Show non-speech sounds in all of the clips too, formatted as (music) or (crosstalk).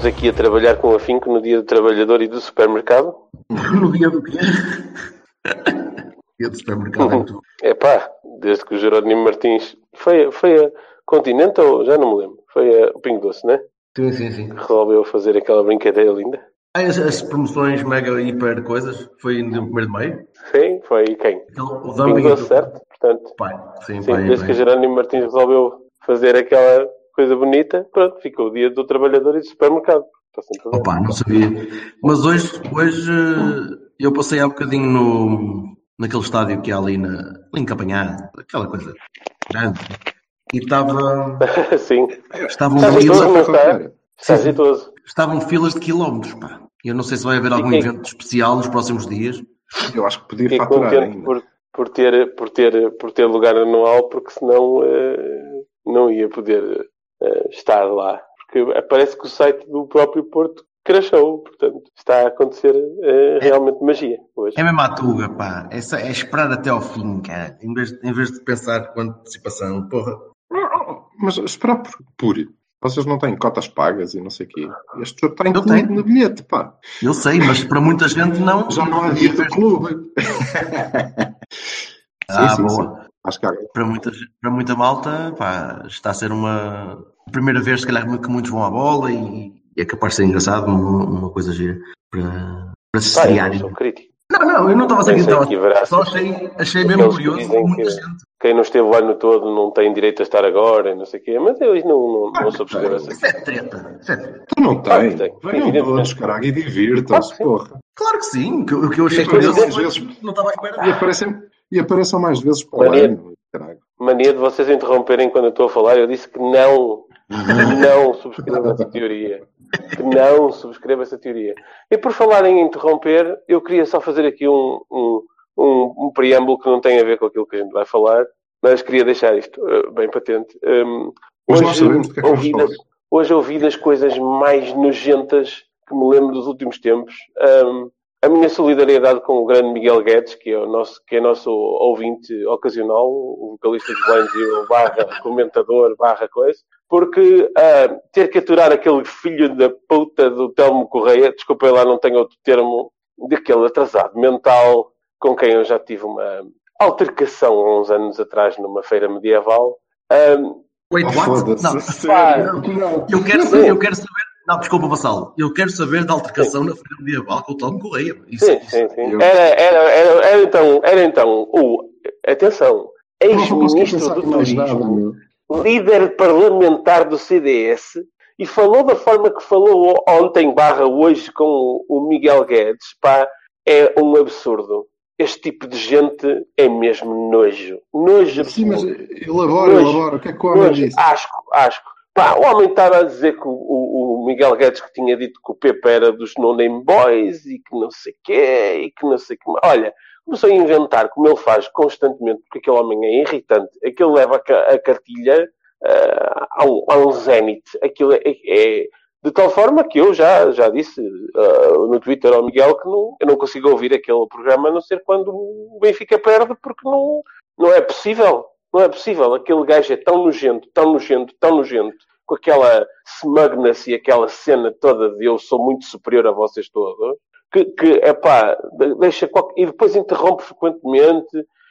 Estamos aqui a trabalhar com afinco no dia do trabalhador e do supermercado. (laughs) No dia do quê? Dia do supermercado é muito. (laughs) É pá, desde que o Jerónimo Martins foi, foi a Continente ou já não me lembro. Foi a o Pingo Doce, né? Sim, sim, sim. Resolveu fazer aquela brincadeira linda. As, as promoções mega hiper coisas foi no primeiro de maio? Sim, foi quem? Aquele, o Pingo. Doce, certo? Portanto, Pai, sim, sim, pai, desde que o. Jerónimo Martins resolveu fazer aquela coisa bonita, pronto, ficou o dia do trabalhador e do supermercado. Está sempre bem. Opa, não sabia. Mas hoje, hoje eu passei há bocadinho no, naquele estádio que há ali, na, ali em aquela coisa grande. E estava, (laughs) sim, estavam, filas, está? Sim. estavam filas de quilómetros, pá. Eu não sei se vai haver algum quem- evento especial nos próximos dias. Eu acho que podia faturar ainda. por, por, ter, por, ter, por ter lugar anual, porque senão eh, não ia poder estar lá. Porque parece que o site do próprio Porto crashou, portanto, está a acontecer eh, realmente magia hoje. É mesmo a tuga, pá. É, só- é esperar até ao fim, cara. Em vez, em vez de pensar com antecipação, porra. Mas esperar por, por. Vocês não têm cotas pagas e não sei o quê. Este jogo está incluído tenho. no bilhete, pá. Eu sei, mas para muita gente não. Já não há dia do clube. (laughs) Ah, boa. Acho que há. Para muita, para muita malta, pá, está a ser uma primeira vez, se calhar, que muitos vão à bola e, e é capaz de ser engraçado, uma, uma coisa gira para, para se eu não sou. Não, eu não estava a ser crítico, Só achei, achei mesmo curioso que- gente. Quem não esteve o ano todo não tem direito a estar agora, e não sei o quê, mas eu não, não, não Ah, subscrevo essa Isso é treta. Isso é treta. Tu não tens. Venham todos, caralho, e divirtam-se, sim. porra. Claro que sim, que, o que eu achei E curioso não estava à E espera. aparecem, e apareçam mais vezes para o Maria. ano. Mania de vocês interromperem quando eu estou a falar. Eu disse que não, que não subscrevo essa teoria. Que não subscrevo essa teoria. E por falar em interromper, eu queria só fazer aqui um, um, um, um preâmbulo que não tem a ver com aquilo que a gente vai falar, mas queria deixar isto eh, bem patente. Um, Mas nós sabemos do que é que ouvi das, hoje ouvi das coisas mais nojentas que me lembro dos últimos tempos. Um, a minha solidariedade com o grande Miguel Guedes, que é o nosso, que é nosso ouvinte ocasional, o vocalista de Blind Zero, barra comentador, barra coisa, porque ah, ter que aturar aquele filho da puta do Telmo Correia, desculpem lá, não tenho outro termo, daquele atrasado mental com quem eu já tive uma altercação há uns anos atrás numa feira medieval. Ah, Wait, what? Foda-se. Não, não. Não. Eu quero saber, eu quero saber. Não, desculpa, Vassalo. Eu quero saber da altercação na Feira Medieval com o Tom Correia. Isso, Sim, isso. sim, sim. Eu- Era, era, era, era então, era então o, atenção, ex-ministro do nada, Turismo, líder parlamentar do CDS, e falou da forma que falou ontem, barra hoje, com o Miguel Guedes, pá, é um absurdo. Este tipo de gente é mesmo nojo. Nojo Sim, mas elabora, Nojo. elabora. O que é que o homem disse? Asco, asco. Pá, o homem estava a dizer que o, o- o Miguel Guedes que tinha dito que o Pepe era dos No Name Boys e que não sei quê, e que não sei que. Olha, começou a inventar, como ele faz constantemente, porque aquele homem é irritante. Aquilo leva a, a cartilha ah, a, um, a um zénite. Aquilo é, é- de tal forma que eu já, já disse ah, no Twitter ao Miguel que não, eu não consigo ouvir aquele programa a não ser quando o Benfica perde, porque não, não é possível. Não é possível. Aquele gajo é tão nojento, tão nojento, tão nojento, com aquela smugness e aquela cena toda de eu sou muito superior a vocês todos, que, que é pá, deixa qualquer... E depois interrompe frequentemente.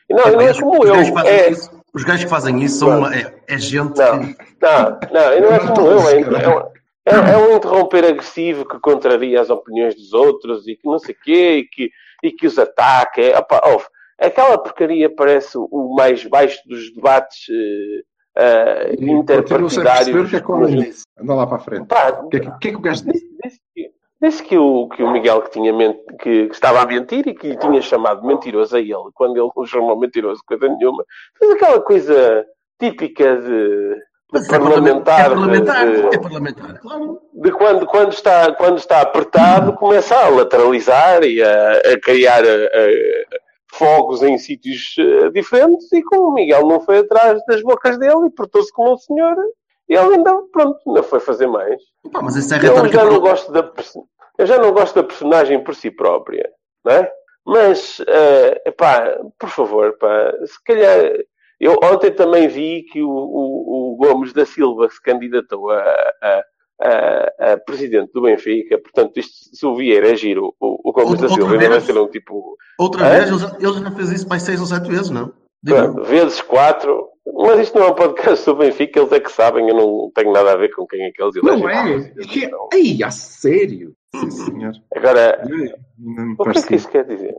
Não, É, não é como eu. É, isso, os gajos que fazem isso são uma- é, é gente Não. que. não, não, e não é como eu. É, é, um- é, é um interromper agressivo que contraria as opiniões dos outros e que não sei o quê e que, e que os ataca. É, opá, ouve, aquela porcaria parece o mais baixo dos debates eh, eh, E sem perceber o que é disse. Anda lá para a frente. Pá, O que é que, o que, é que o gajo disse? disse, que, Disse que o, que o Miguel que, tinha ment... que, que estava a mentir e que lhe tinha chamado mentiroso a ele, quando ele o chamou mentiroso, coisa nenhuma. Fez aquela coisa típica de, de é parlamentar. É parlamentar, de, é parlamentar, claro. de quando, quando, está, quando está apertado, começa a lateralizar e a, a criar a, a, fogos em sítios eh, diferentes. E como o Miguel não foi atrás das bocas dele e portou-se como um senhor, ele ainda, pronto, não foi fazer mais. Pá, mas isso é Eu já, não gosto da, eu já não gosto da personagem por si própria, não é? Mas, eh, epá, por favor, pá, se calhar. Eu ontem também vi que o, o- o Gomes da Silva se candidatou a, a- a- a presidente do Benfica. Portanto, isto, se o Vieira é giro, o, o Gomes Outra- da Silva outra ainda vai vez? ser um tipo. Outra Hã? vez, ele já, ele já fez isso mais seis ou sete vezes, não? Pronto, vezes quatro. Mas isto não é um podcast do Benfica, eles é que sabem, eu não tenho nada a ver com quem é que eles elegem. Não é? Que... Não. Ai, a sério? Sim, senhor. Agora, me o que é que isso quer dizer?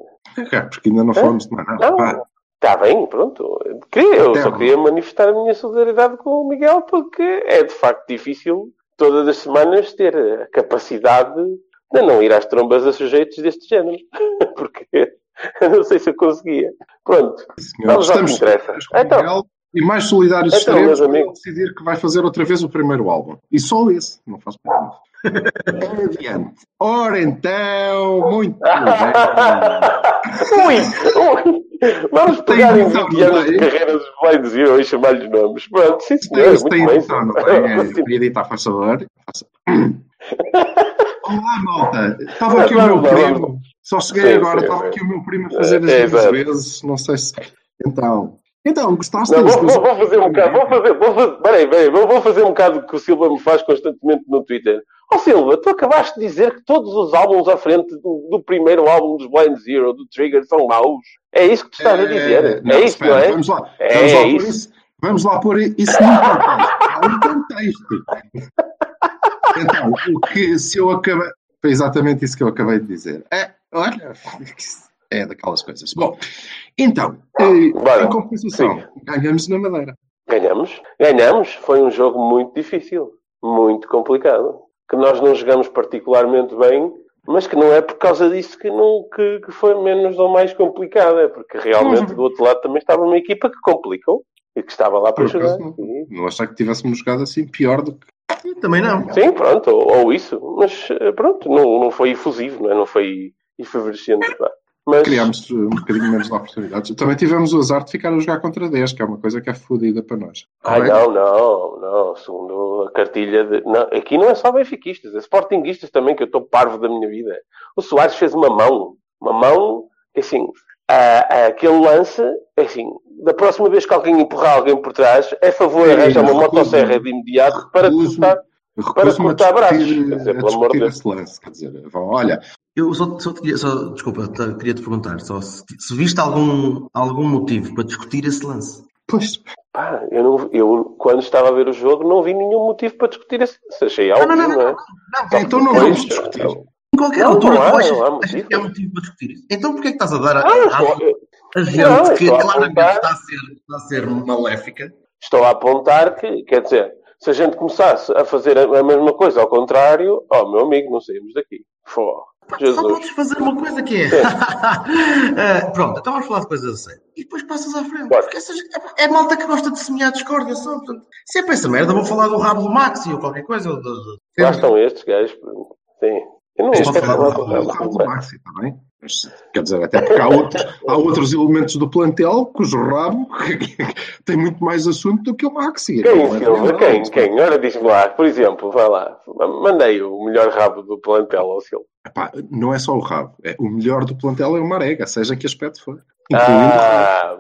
É, porque ainda não falamos de mais nada. Não, está bem, pronto. Queria, eu só queria manifestar a minha solidariedade com o Miguel porque é de facto difícil todas as semanas ter a capacidade de não ir às trombas a sujeitos deste género. (laughs) Porque não sei se eu conseguia. Pronto. senhor, Vamos ao que estamos interessa. Então. E mais solidários Então, estaremos amigos. decidir que vai fazer outra vez o primeiro álbum. E só esse, não faz parte. Adiante. Ora então, muito (laughs) bem. Vamos pegar em noção, 20 não anos de tem? carreira dos Blind Zero e chamar-lhes nomes. Pronto, sim senhor, muito tem bem. noção, não é? Editar, faz favor. Olá, malta. Estava aqui o meu primo. Só cheguei agora. Estava aqui o meu primo a fazer as É, duas exato. vezes. Não sei se. Então. Então, gostaste Não, vou, vou- vou fazer um bocado, vou fazer, vou fazer, peraí, peraí, vou, vou fazer um bocado que o Silva me faz constantemente no Twitter. Ó Silva, tu acabaste de dizer que todos os álbuns à frente do, do primeiro álbum dos Blind Zero, do Trigger, são maus. É isso que tu estás a dizer. não, é isso, espera, não é? Vamos lá. É vamos lá isso. Por isso. Vamos lá pôr isso num contexto. Há um contexto. Então, o que se eu acabei. Foi exatamente isso que eu acabei de dizer. É, olha, (laughs) é daquelas coisas. Bom, então, eh, Bora. em compensação, ganhamos na Madeira. Ganhamos. Ganhamos. Foi um jogo muito difícil. Muito complicado. Que nós não jogamos particularmente bem, mas que não é por causa disso que, não, que, que foi menos ou mais complicado. É porque realmente do outro lado também estava uma equipa que complicou e que estava lá para Por jogar. E- Não achar que tivéssemos jogado assim pior do que. Eu Também não. Sim, pronto, ou, ou isso. Mas eh, pronto, não, não foi efusivo, não, é? não foi efervescente. pá. Mas Criámos eh, um bocadinho menos de oportunidades. Também tivemos o azar de ficar a jogar contra 10, que é uma coisa que é fodida para nós. Ai, não, não, não. Segundo a cartilha de. Não, aqui não é só benfiquistas, é sportinguistas também, que eu estou parvo da minha vida. O Soares fez uma mão. Uma mão, assim, a- a- aquele lance, é assim, da próxima vez que alguém empurrar alguém por trás, é favor Sim, arranjar uma motosserra de imediato para cortar. Para a cortar braços. Quer dizer, a pelo amor de Deus. lance. Quer dizer, vão, olha, Eu só, só te queria, só, desculpa, te- queria te perguntar só se, se viste algum, algum motivo para discutir esse lance. pois, Pá, eu, não, eu, quando estava a ver o jogo, não vi nenhum motivo para discutir isso. Achei óbvio, não, não, não, é? Não, então não Depois, vamos discutir. Em qualquer Não, altura não há, tu achas, não há achas motivo. que há motivo para discutir isso. Então porquê é que estás a dar a, Ah, a, a gente Não, que claramente está a, ser, está a ser maléfica? estou a apontar que, quer dizer, se a gente começasse a fazer a, a mesma coisa ao contrário, oh, meu amigo, não saímos daqui. Fó. Só Jesus. podes fazer uma coisa que é. Eh, (laughs) pronto, então vamos falar de coisas a sério. E depois passas à frente. Porque essa, é, é malta que gosta de semear discórdia só. Portanto, se é para essa merda, vou falar do rabo do Maxi ou qualquer coisa. ou do- do- Lá estão estes gajos. Sim. Eu não quero é falar do o rabo do Maxi, está bem? Mas, Quer dizer, até porque há outros, há outros elementos do plantel cujo rabo (laughs) tem muito mais assunto do que o Maxi. Quem, é Silva? Quem? Quem? Ora, diz-me lá. Por exemplo, vai lá. Mandei o melhor rabo do plantel ao Silva. Epá, não é só o rabo. É, o melhor do plantel é o Marega, seja que aspecto for. Ah,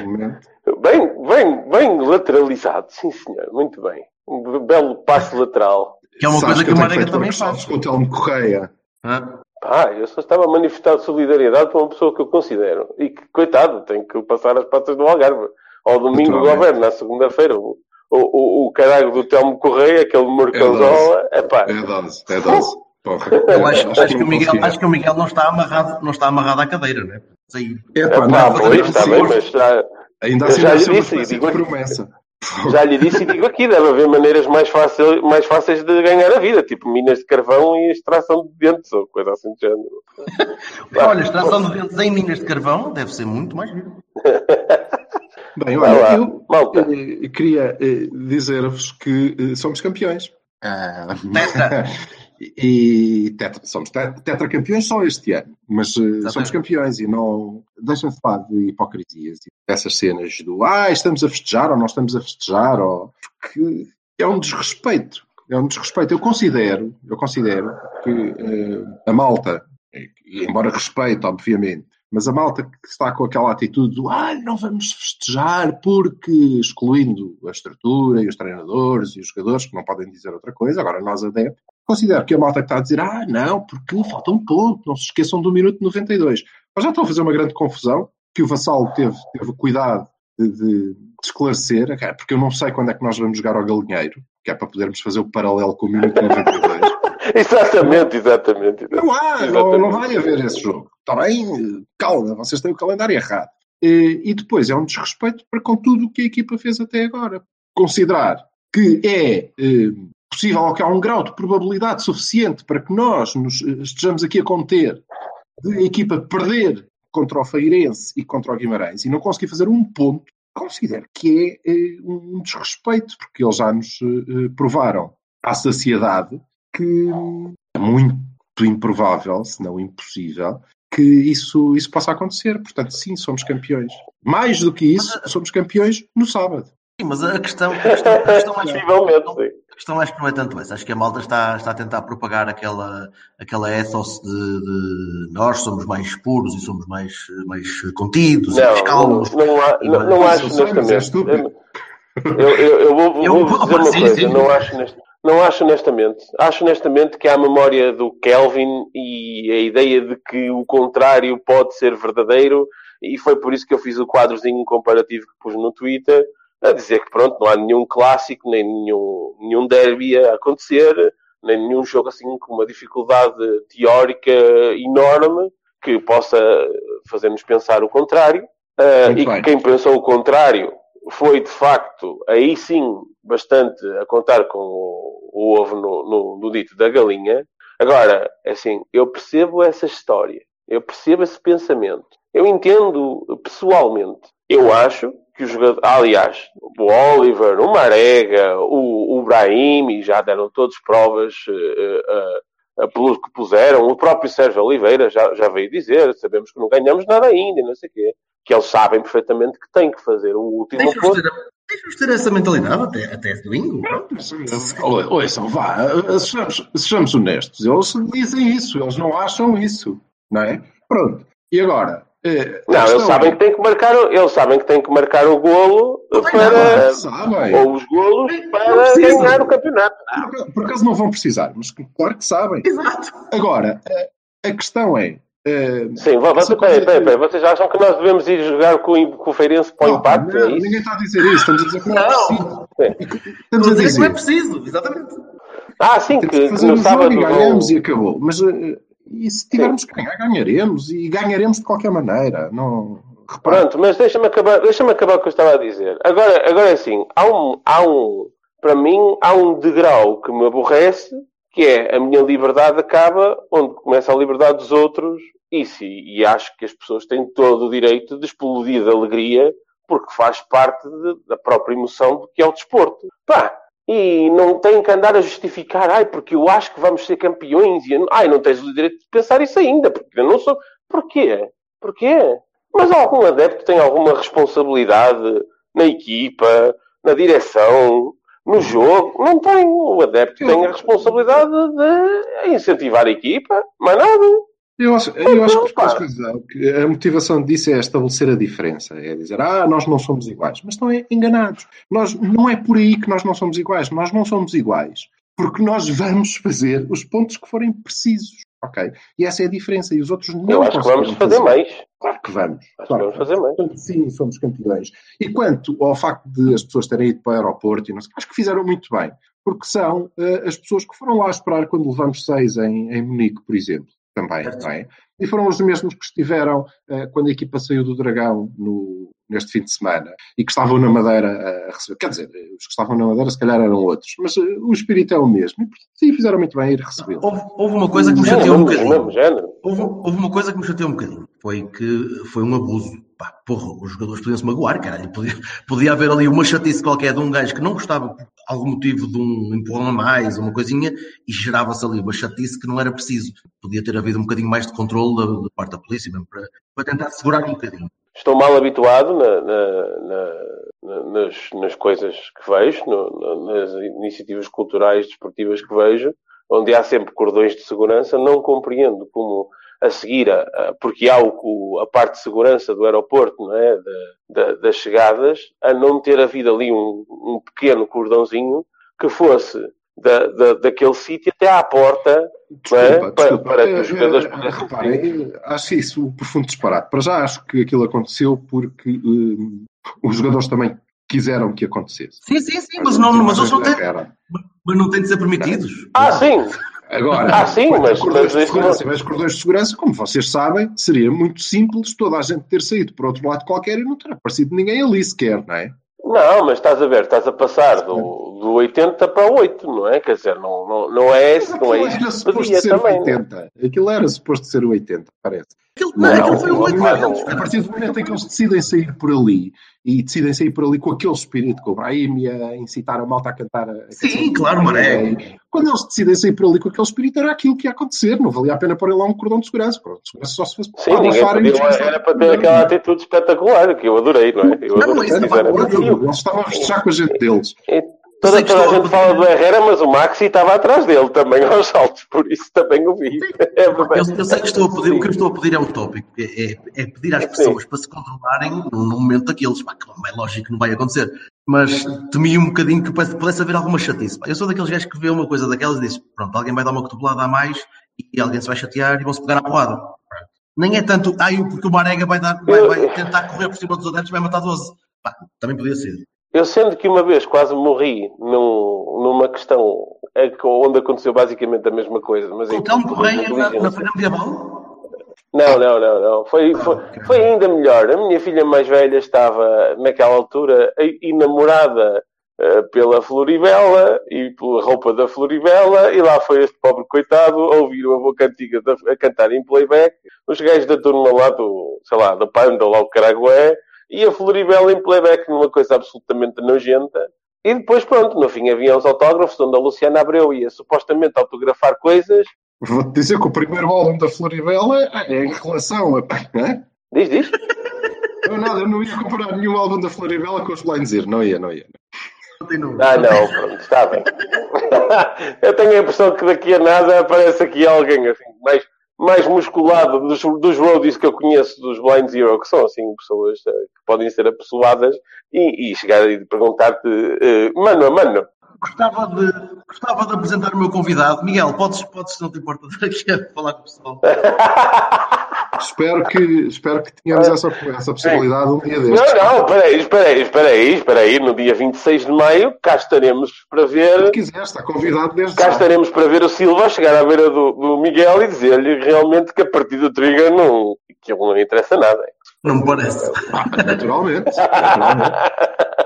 momento. bem, bem, bem lateralizado. Sim, senhor. Muito bem. Um belo passe lateral. Que é uma Sabes coisa que o eu tenho Marega também faz. Com o Telmo Correia. Hã? Ah, eu só estava a manifestar solidariedade para uma pessoa que eu considero. E que, coitado, tem que passar as patas do Algarve. Ao domingo do Naturalmente. governo, na segunda-feira. O, o, o, o caralho do Telmo Correia, aquele morcãozola. É pá. É dose, é dose. Porra. Eu acho, acho, que o Miguel, acho que o Miguel não está amarrado, não está amarrado à cadeira, né? Epá, É pá, não, pois, está assim, bem, mas já, Ainda Eu assim já lhe disse, digo- promessa. Já lhe disse e digo aqui, deve haver maneiras mais, fácil, mais fáceis de ganhar a vida, tipo minas de carvão e extração de dentes, ou coisa assim do género. Olha, extração de dentes em minas de carvão deve ser muito mais giro. (laughs) Bem, Vai lá, olha, eu malta. eh, queria eh, dizer-vos que eh, somos campeões. Ah. (laughs) e tetra, somos te- tetracampeões só este ano, mas Exatamente. somos campeões e não deixem-se falar de hipocrisias e dessas cenas do ah, estamos a festejar ou não estamos a festejar, ou porque é um desrespeito. É um desrespeito. Eu considero, eu considero que eh, a malta, e, embora respeito, obviamente, mas a malta que está com aquela atitude do ah, não vamos festejar porque, excluindo a estrutura e os treinadores e os jogadores que não podem dizer outra coisa, agora nós adeptos, considero que a malta que está a dizer ah, não, porque falta um ponto, não se esqueçam do minuto 92. Mas já estão a fazer uma grande confusão, que o Vassalo teve, teve cuidado de, de- de esclarecer, porque eu não sei quando é que nós vamos jogar ao galinheiro, que é para podermos fazer o paralelo com o minuto 92. (laughs) Exatamente, exatamente. Não há, não, não vai haver esse jogo. Está bem? Calma, vocês têm o calendário errado. E, e depois é um desrespeito para com tudo o que a equipa fez até agora. Considerar que é eh, possível ou que há um grau de probabilidade suficiente para que nós nos eh, estejamos aqui a conter de a equipa perder contra o Feirense e contra o Guimarães e não conseguir fazer um ponto, considero que é eh, um desrespeito, porque eles já nos eh, provaram à saciedade que é muito improvável, se não impossível, que isso, isso possa acontecer. Portanto, sim, somos campeões. Mais do que isso, somos campeões no sábado. Sim, mas a questão, a questão, a questão acho, Possivelmente, sim. A questão acho que não é tanto essa. Acho que a malta está, está a tentar propagar aquela, aquela ethos de, de nós somos mais puros e somos mais, mais contidos e mais Não, calmos. não, não, há- não, não Mas acho é honestamente. estúpido. Eu, eu, eu vou, (laughs) Eu- vou dizer uma sim, coisa, sim. não acho, não acho honestamente. Acho honestamente que há a memória do Kelvin e a ideia de que o contrário pode ser verdadeiro, e foi por isso que eu fiz o quadrozinho comparativo que pus no Twitter, a dizer que pronto, não há nenhum clássico, nem nenhum, nenhum derby a acontecer, nem nenhum jogo assim com uma dificuldade teórica enorme que possa fazer-nos pensar o contrário. Muito e bem. quem pensou o contrário foi de facto, aí sim, bastante a contar com o, o ovo no, no, no dito da galinha. Agora, é assim, eu percebo essa história, eu percebo esse pensamento, eu entendo pessoalmente. Eu acho que o jogador, aliás, o Oliver, o Marega, o, o Brahim, e já deram todos provas eh, eh, a pelo que puseram, o próprio Sérgio Oliveira já, já veio dizer, sabemos que não ganhamos nada ainda, e não sei o quê, que eles sabem perfeitamente que têm que fazer o último Deixa-nos ponto. ter, deixa-nos ter essa mentalidade até, até domingo. Ouçam, vá, sejamos, sejamos honestos. Eles dizem isso, eles não acham isso. Não é? Pronto. E agora? A Não, eles sabem é- que têm que marcar, o- eles sabem que têm que marcar o golo Não, para, sabem. ou os golos Não para ganhar o campeonato. Por, por acaso não vão precisar, mas claro que sabem. Exato. Agora, a, a questão é. eh, Sim, vo- essa vocês, coisa peraí, peraí, peraí, vocês acham que nós devemos ir jogar com, o- com o Feirense para o Não, impacto? não, é ninguém está a dizer isso, estamos a dizer que não é Não. preciso. Sim. Estamos a dizer que não é preciso, exatamente. Ah, sim, temos que, que que no jogo sábado e vão... ganhamos e acabou. Mas eh, e se tivermos que ganhar, ganharemos e ganharemos de qualquer maneira. Não, repare, Pronto, mas deixa-me acabar, deixa acabar o que eu estava a dizer. Agora, agora é assim, há um, há um, para mim, há um degrau que me aborrece, que é a minha liberdade acaba onde começa a liberdade dos outros, e, se, e acho que as pessoas têm todo o direito de explodir de alegria, porque faz parte de- da própria emoção do que é o desporto. Pá, e não tem que andar a justificar, ai, porque eu acho que vamos ser campeões, e ai, não tens o direito de pensar isso ainda, porque eu não sou. Porquê? Porquê? Mas algum adepto tem alguma responsabilidade na equipa, na direção, no jogo? Não tem. O adepto tem a responsabilidade de incentivar a equipa, mais nada. Eu acho, eu acho que Então, pá. tens razão, que a motivação disso é estabelecer a diferença. É dizer, ah, nós não somos iguais. Mas estão enganados. Nós, não é por aí que nós não somos iguais. Nós não somos iguais. Porque nós vamos fazer os pontos que forem precisos. Ok? E essa é a diferença. E os outros não eu acho que vamos conseguiram fazer mais. Claro que vamos. Acho que Claro vamos fazer mais. Portanto, sim, somos campeões. E quanto ao facto de as pessoas terem ido para o aeroporto, e não sei, acho que fizeram muito bem. Porque são eh, as pessoas que foram lá esperar quando levamos seis em, em Munique, por exemplo. Também, é? E foram os mesmos que estiveram eh, quando a equipa saiu do Dragão no, neste fim de semana e que estavam na Madeira a receber. Quer dizer, os que estavam na Madeira se calhar eram outros, mas uh, o espírito é o mesmo. E, sim, fizeram muito bem ir receber. Houve, houve uma coisa que me chateou um bocadinho. Houve, houve uma coisa que me chateou um bocadinho. Foi que foi um abuso. Pá, porra, os jogadores podiam se magoar, caralho. Podia, podia haver ali uma chatice qualquer de um gajo que não gostava por algum motivo de um empurrão a mais, uma coisinha, e gerava-se ali uma chatice que não era preciso. Podia ter havido um bocadinho mais de controle da, da parte da polícia, mesmo para, para tentar segurar um bocadinho. Estou mal habituado na- na- na- na- nas, nas coisas que vejo, no- na- nas iniciativas culturais, desportivas que vejo, onde há sempre cordões de segurança. Não compreendo como a seguir, a, porque há o, a parte de segurança do aeroporto, é? Da- da- das chegadas, a não ter havido ali um, um pequeno cordãozinho que fosse da, da- daquele sítio até à porta não é? Desculpa, Para- desculpa. para que os Eh, jogadores eh, pudessem reparem, eh, acho isso um profundo disparate. Para já acho que aquilo aconteceu porque eh, os jogadores também quiseram que acontecesse. Sim, sim, sim, mas, não, mas eles não têm, mas não têm de ser permitidos. Ah, sim! Agora, Ah, sim, mas- cordões mas segurança, mas cordões de segurança, como vocês sabem, seria muito simples toda a gente ter saído para outro lado qualquer e não ter aparecido ninguém ali sequer, não é? Não, mas estás a ver, estás a passar do, do 80 para o 8, não é? Quer dizer, não, não, não é esse, não é Aquilo isso era suposto ser também. não é? 80. Aquilo era suposto ser o 80, parece. Aquilo, não, aquilo foi um Ao 8 momento- deles, A partir do momento em que eles decidem sair por ali e decidem sair por ali com aquele espírito, com o Brahim a incitar a malta a cantar. A Sim, canção. claro, Maré. Quando eles decidem sair por ali com aquele espírito, era aquilo que ia acontecer. Não valia a pena pôr lá um cordão de segurança. O cordão de segurança só se fosse Sim, para ninguém e podia, era para ter aquela atitude espetacular, que eu adorei, não é? Eu Não, adorei, isso não sinceramente. vai- Eles estavam a festejar com a gente deles. E Toda, Sei que toda a estou a gente fala do Herrera, mas o Maxi estava atrás dele também aos saltos, por isso também o vi. (laughs) É verdade. Eu, eu sei que estou a pedir, o que eu estou a pedir é utópico, é, é, é pedir às pessoas para se controlarem num, momento daqueles, pá, que não é lógico que não vai acontecer, mas temi um bocadinho que pudesse, haver alguma chatice. pá. Eu sou daqueles gajos que vê uma coisa daquelas e diz, pronto, alguém vai dar uma cotovelada a mais e alguém se vai chatear e vão-se pegar à porrada. Nem é tanto, ai, porque o Marega vai, dar, vai, vai tentar correr por cima dos adeptos e vai matar 12. Pá, também podia ser. Eu sendo que uma vez quase morri num- numa questão que- onde aconteceu basicamente a mesma coisa, mas Com em o Telmo por Correia na, na Feira Medieval? Não, não, não, não. Foi, foi, foi ainda melhor. A minha filha mais velha estava, naquela altura, enamorada eh, pela Floribela e pela roupa da Floribela, e lá foi este pobre coitado a ouvir o avô cantiga da- a cantar em playback, os gajos da turma lá do, sei lá, da Panda, lá o Caragué, e a Floribela em playback numa coisa absolutamente nojenta. E depois, pronto, no fim havia os autógrafos onde a Luciana Abreu ia supostamente autografar coisas. Vou-te dizer que o primeiro álbum da Floribela é em relação a. Diz, diz. Eu, nada, eu não ia comparar nenhum álbum da Floribela com os Blind Zero. Não ia, não ia. Continua. Ah, não, pronto, está bem. (laughs) Eu tenho a impressão que daqui a nada aparece aqui alguém assim, mais, mais musculado dos, dos roadies que eu conheço dos Blind Zero, que são assim pessoas eh, que podem ser apessoadas, e, e chegar e perguntar-te, eh, mano a mano, Gostava de, gostava de apresentar o meu convidado. Miguel, podes, podes se não te importa, estar aqui a falar com o pessoal. (laughs) Espero que, espero que tenhamos essa, essa possibilidade um dia destes. Não, não, espera aí, espera aí, espera aí, espera aí, no dia 26 de maio, cá estaremos para Se ver, quiser, está convidado desde cá estaremos para ver o Silva chegar à beira do, do Miguel e dizer-lhe realmente que a partir do trigger não, que ele não interessa nada. Não me parece. Ah, naturalmente. naturalmente.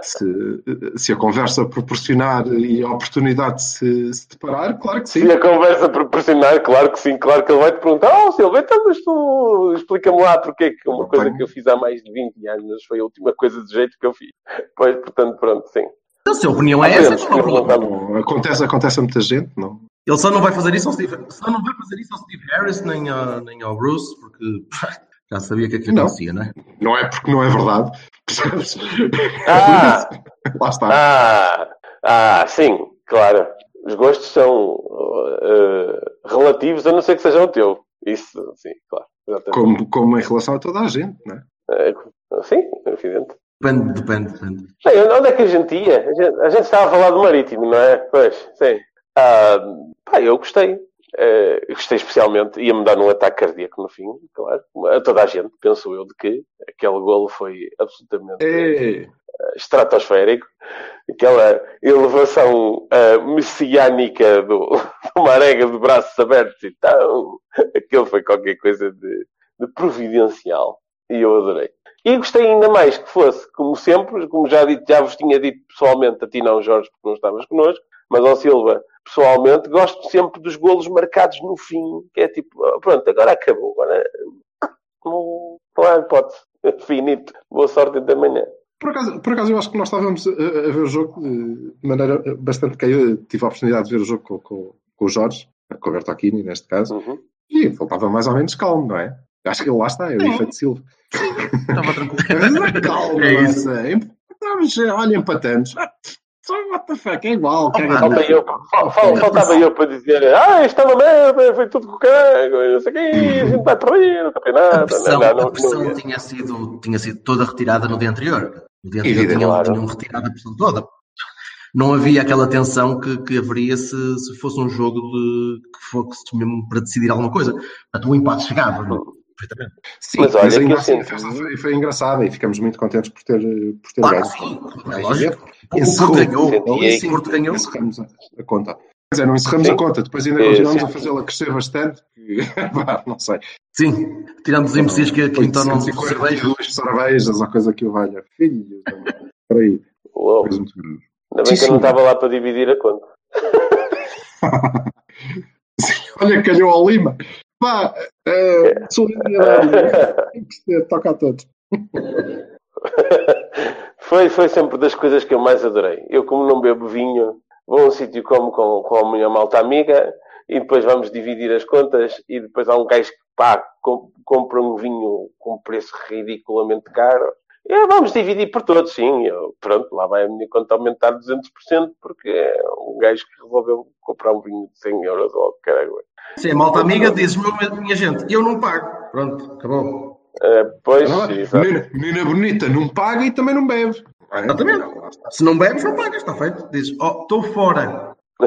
Se, se a conversa proporcionar e a oportunidade de se, se deparar, claro que sim. Se a conversa proporcionar, claro que sim, claro que ele vai te perguntar, oh Silva, então mas tu explica-me lá porque é que uma coisa que eu fiz há mais de 20 anos foi a última coisa de jeito que eu fiz. Pois, portanto, pronto, sim. Então, se a opinião é essa, qual é o podemos problema? Não, Acontece, acontece a muita gente, não? Ele só não vai fazer isso ao Steve, só não vai fazer isso ao Steve Harris nem, a, nem ao Bruce, porque já sabia que aquilo Não. acontecia, não é? Não é porque não é verdade. (laughs) Percebes? Ah! Lá está. Ah, ah, sim, claro. Os gostos são uh, relativos, a não ser que sejam o teu. Isso, sim, claro. Exatamente. Como, como em relação a toda a gente, não é? Eh, sim, é evidente. Depende, depende, depende. Bem, onde é que a gente ia? A gente, a gente estava a falar do marítimo, não é? Pois, sim. Ah, pá, eu gostei. Eh, eu gostei especialmente. Ia-me dar um ataque cardíaco no fim, claro. A toda a gente, penso eu, de que aquele golo foi absolutamente É, estratosférico. Aquela elevação ah, messiânica do, (laughs) do Marega de braços abertos e tal. Aquilo foi qualquer coisa de, de providencial. E eu adorei. E gostei ainda mais que fosse, como sempre, como já, dito, já vos tinha dito pessoalmente, a ti não, Jorge, porque não estavas connosco, mas ao Silva, pessoalmente, gosto sempre dos golos marcados no fim, que é tipo, pronto, agora acabou, agora não, não há hipótese. Finito. Boa sorte da manhã. Por acaso, por acaso, eu acho que nós estávamos a, a ver o jogo de maneira bastante caída. Tive a oportunidade de ver o jogo com, com, com o Jorge, com o Bertocchini, neste caso, Uhum. e faltava mais ou menos calmo, não é? Acho que lá está, é o Não. efeito Silva. (laughs) Estava tranquilo. Calma, É isso. sei. Estamos, olha, empatamos. Ah, Só what the fuck, é igual. Caga Falta eu, fal- fal- faltava eu para dizer, ah, isto é uma merda, foi tudo com o cago, e não sei o quê, a gente vai perder o A campeonato. pressão, Não, não, não, a pressão não, tinha, sido, tinha sido toda retirada no dia anterior. No dia anterior tinham, claro. tinham retirado a pressão toda. Não havia aquela tensão que, que haveria se, se fosse um jogo de, que fosse mesmo para decidir alguma coisa. Portanto, o empate chegava. não é? Sim, Mas olha ainda assim, a festa foi, foi engraçada e ficamos muito contentes por ter, por ter Claro, ganho. sim, é lógico. Encerrou. Ganhou. O Porto ganhou. Encerramos a, a conta. Quer dizer, não encerramos Sim. a conta, depois ainda É, continuamos sim. a fazê-la crescer bastante. que, (laughs) não sei. Sim, tirando os imbecis que, que entornam de cerveja. 842 cervejas ou coisa que o valha. Filhos, da mãe. espera aí. Uou, Coisa muito grande. ainda bem que eu não Sim, estava lá para dividir a conta. (laughs) Olha, calhou ao Lima. Pá, é, (laughs) que ser, toca a todos. foi, foi sempre das coisas que eu mais adorei. Eu, como não bebo vinho, vou a um sítio como com, com a minha malta amiga e depois vamos dividir as contas e depois há um gajo que pá, com- compra um vinho com um preço ridiculamente caro. E vamos dividir por todos, sim. Eu, pronto, lá vai a minha conta aumentar 200% porque é um gajo que resolveu comprar um vinho de 100 euros ou caralho. Sim, a malta amiga dizes, meu, minha gente, eu não pago. Pronto, acabou. É, pois, Não menina, menina bonita não paga e também não bebe. Exatamente. Se não bebes, não pagas, está feito. Dizes, oh, estou fora. (laughs)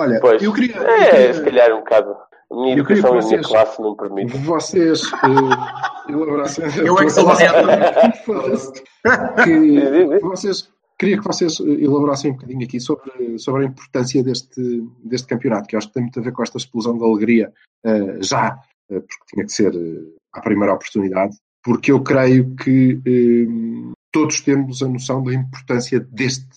Olha, Pois. eu queria. eu É, queria- se calhar um bocado. A minha Eu queria educação e a que minha vocês- classe não permite. vocês eh, elaborassem. Eu é que sou. (laughs) Diz, (laughs) que diz, diz. vocês queria que vocês elaborassem um bocadinho aqui sobre, sobre a importância deste, deste campeonato, que eu acho que tem muito a ver com esta explosão de alegria eh, já, eh, porque tinha que ser eh, à primeira oportunidade, porque eu creio que eh, todos temos a noção da importância deste,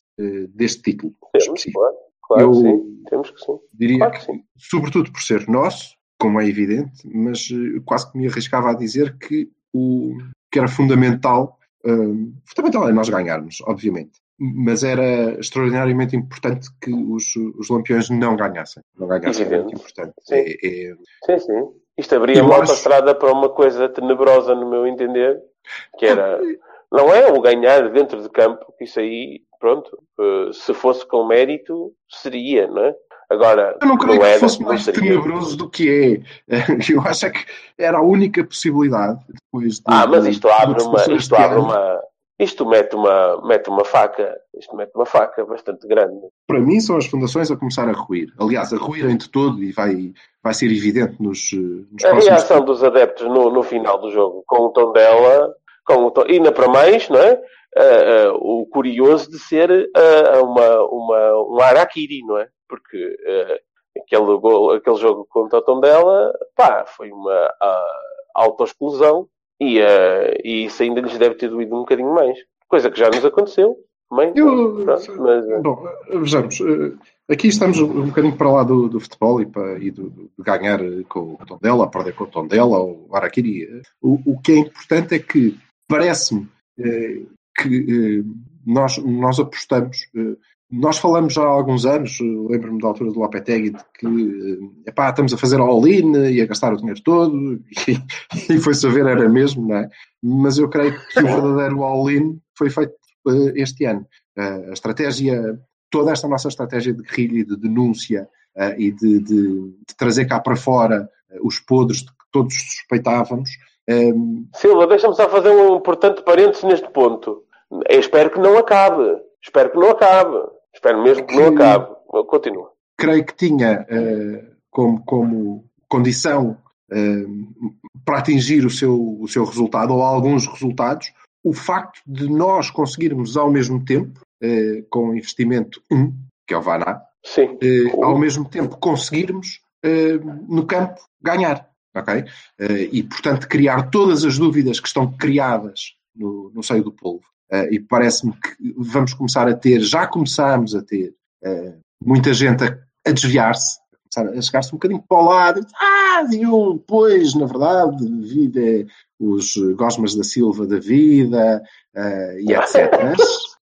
deste título Temos, específico. claro, claro Eu- que sim. Temos que sim. Diria Claro que que, sim. sobretudo por ser nosso, como é evidente, mas quase que me arriscava a dizer que, o, que era fundamental, fundamental é nós ganharmos, obviamente, mas era extraordinariamente importante que os, os lampiões não ganhassem. Não ganhassem, é Evidente. muito importante. Sim. É- é- Sim, sim. Isto abria uma acho- autostrada para uma coisa tenebrosa, no meu entender, que era. Não é o ganhar dentro de campo, que isso aí, pronto, eh, se fosse com mérito, seria, não é? Agora, eu não creio não que era, fosse não mais tenebroso do que é. (laughs) Eu acho é que era a única possibilidade depois de, Ah, mas isto abre uma, isto abre uma, isto mete uma, mete uma faca, isto mete uma faca bastante grande. para mim são as fundações a começar a ruir. Aliás, a ruírem de todo e vai, vai ser evidente nos, eh, nos A reação dos adeptos no, no final do jogo, com o tom dela, com o tom, ainda para mais, não é? Ah, ah, o curioso de ser ah, uma, uma, um Arakiri, não é? Porque aquele, gol, aquele jogo contra o tom dela, pá, foi uma ah, autoexclusão e, ah, e isso ainda lhes deve ter doído um bocadinho mais. Coisa que já nos aconteceu também. Eu- mas, ah, Bom, eh, vejamos, eh, aqui estamos um bocadinho para lá do, do futebol e, para, e do, de ganhar eh, com o Tondela, perder com o Tondela ou o Araquiri. Eh, O, o que é importante é que parece-me eh, que eh, nós, nós apostamos. eh, nós falamos já há alguns anos, lembro-me da altura do Lopetegui, de que eh, epá, estamos a fazer all-in e a gastar o dinheiro todo, (laughs) e, e foi-se a ver, era mesmo, não é? Mas eu creio que o verdadeiro all-in foi feito eh, este ano. Eh, a estratégia, toda esta nossa estratégia de guerrilha e de denúncia e de, de- de trazer cá para fora os podres de que todos suspeitávamos, Silva, deixa-me só fazer um importante parênteses neste ponto. Eu espero que não acabe. Espero que não acabe. Espero mesmo que não Que- acabe. Continua. creio que tinha eh, como, como condição eh, para atingir o seu, o seu resultado ou alguns resultados o facto de nós conseguirmos ao mesmo tempo, eh, com investimento 1, que é o Vaná, Sim. ao mesmo tempo conseguirmos no campo ganhar. ok? Uh, e, portanto, criar todas as dúvidas que estão criadas no, no seio do povo. Uh, e parece-me que vamos começar a ter, já começámos a ter, uh, muita gente a, a desviar-se, a, a chegar-se um bocadinho para o lado, ah, viu, pois, na verdade, vida é os Gosmas da Silva da vida, e etc.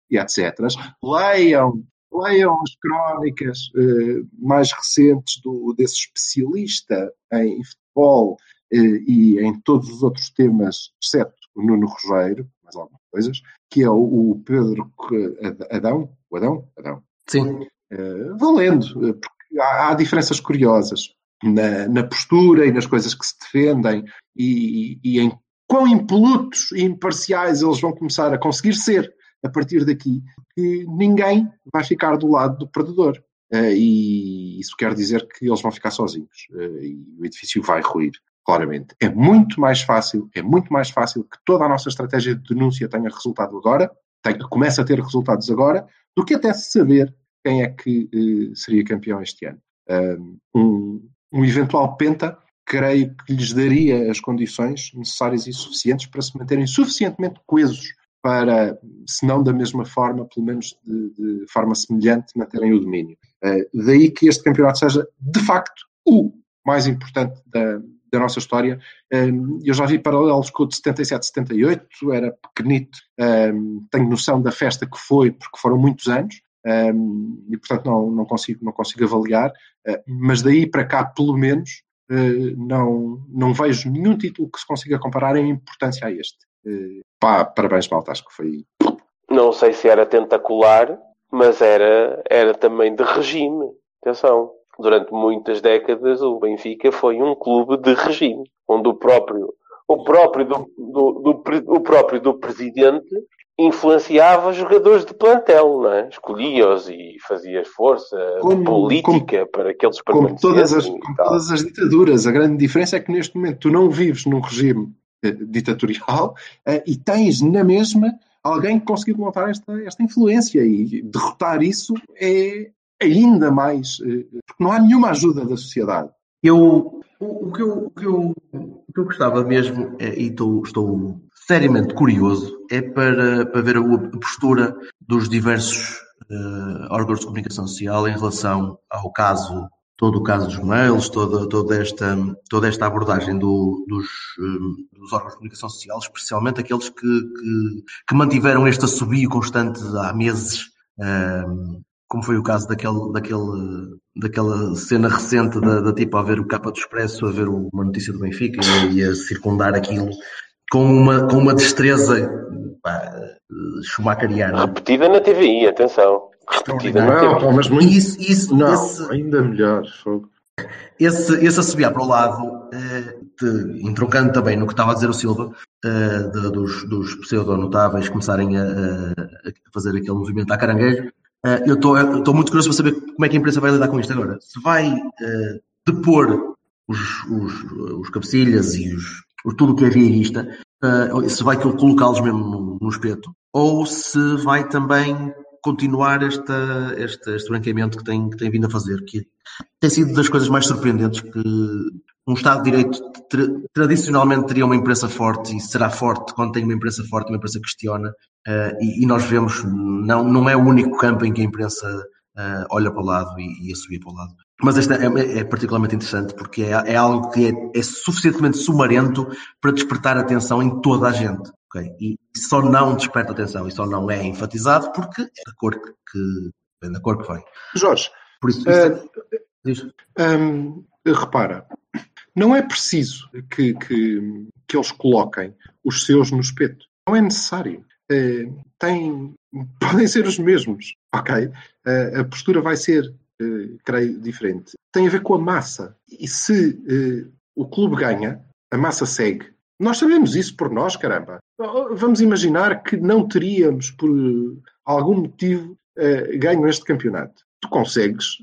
e etc. Leiam leiam as crónicas uh, mais recentes do, desse especialista em futebol uh, e em todos os outros temas, exceto o Nuno Rogério, mais algumas coisas, que é o, o Pedro Adão, o Adão? Adão. Sim. Uh, valendo, porque há, há diferenças curiosas na, na, postura e nas coisas que se defendem e, e em quão impolutos e imparciais eles vão começar a conseguir ser a partir daqui, que ninguém vai ficar do lado do perdedor. Uh, e isso quer dizer que eles vão ficar sozinhos uh, e o edifício vai ruir, claramente. É muito mais fácil, é muito mais fácil que toda a nossa estratégia de denúncia tenha resultado agora, tenha, comece a ter resultados agora, do que até saber quem é que uh, seria campeão este ano. Um, um eventual penta, creio que lhes daria as condições necessárias e suficientes para se manterem suficientemente coesos para, se não da mesma forma, pelo menos de, de forma semelhante, manterem o domínio. Uh, daí que este campeonato seja, de facto, o mais importante da, da nossa história. Eu já vi paralelos com o de 77, 78, era pequenito, tenho noção da festa que foi, porque foram muitos anos, e portanto não, não, consigo, não consigo avaliar, uh, mas daí para cá, pelo menos, uh, não, não vejo nenhum título que se consiga comparar em importância a este. Uh, pá, parabéns, malta, acho que foi. Não sei se era tentacular, mas era, era também de regime. Atenção, durante muitas décadas o Benfica foi um clube de regime, onde o próprio, o próprio do, do, do o próprio do presidente influenciava jogadores de plantel, é? Escolhia-os e fazia força como, política como, para que eles como todas as, como todas as ditaduras, a grande diferença é que neste momento tu não vives num regime eh, ditatorial (laughs) eh, e tens na mesma alguém que conseguiu montar esta, esta influência. E derrotar isso é ainda mais eh, porque não há nenhuma ajuda da sociedade. Eu o, que, eu, o, que, eu, o que eu gostava mesmo, é, e estou, estou seriamente curioso, é para, para ver a postura dos diversos uh, órgãos de comunicação social em relação ao caso, todo o caso dos mails, toda, toda, esta, toda esta abordagem do, dos, um, eh, dos órgãos de comunicação social, especialmente aqueles que, que, que mantiveram este assobio constante há meses. Um, como foi o caso daquele, daquele, daquela cena recente da, da tipo a ver o capa do Expresso, a ver uma notícia do Benfica e, e a circundar aquilo com uma, com uma destreza pá, schumacheriana. Repetida na TVI, atenção. Repetida na não, TVI. Mas muito... Isso, isso, não, esse, ainda melhor. Esse, esse assobiar para o lado, eh, de, entroncando também no que estava a dizer o Silva, eh, de, dos, dos pseudo-notáveis começarem a, a, fazer aquele movimento à caranguejo, Uh, eu estou muito curioso para saber como é que a imprensa vai lidar com isto agora. Se vai uh, depor os, os, os cabecilhas e os, tudo o que é vieirista, uh, se vai colocá-los mesmo no, no, espeto, ou se vai também continuar esta, este, este branqueamento que tem, que tem vindo a fazer, que tem sido das coisas mais surpreendentes que um Estado de Direito tra tradicionalmente teria uma imprensa forte e será forte quando tem uma imprensa forte, uma imprensa que questiona, uh, e, e, nós vemos, não, não é o único campo em que a imprensa uh, olha para o lado e, e assumia para o lado. Mas esta é, é particularmente interessante porque é, é algo que é, é, suficientemente sumarento para despertar atenção em toda a gente. Okay? E só não desperta atenção e só não é enfatizado porque é da cor que, que vem da cor que vem. Jorge, Por isso, isso uh, um, repara, não é preciso que, que, que eles coloquem os seus no espeto. Não é necessário. Uh, tem, (laughs) podem ser os mesmos, ok? Uh, a postura vai ser, uh, creio, diferente. Tem a ver com a massa. E se o clube ganha, a massa segue. Nós sabemos isso por nós, caramba. Vamos imaginar que não teríamos, por algum motivo, ganho este campeonato. Tu consegues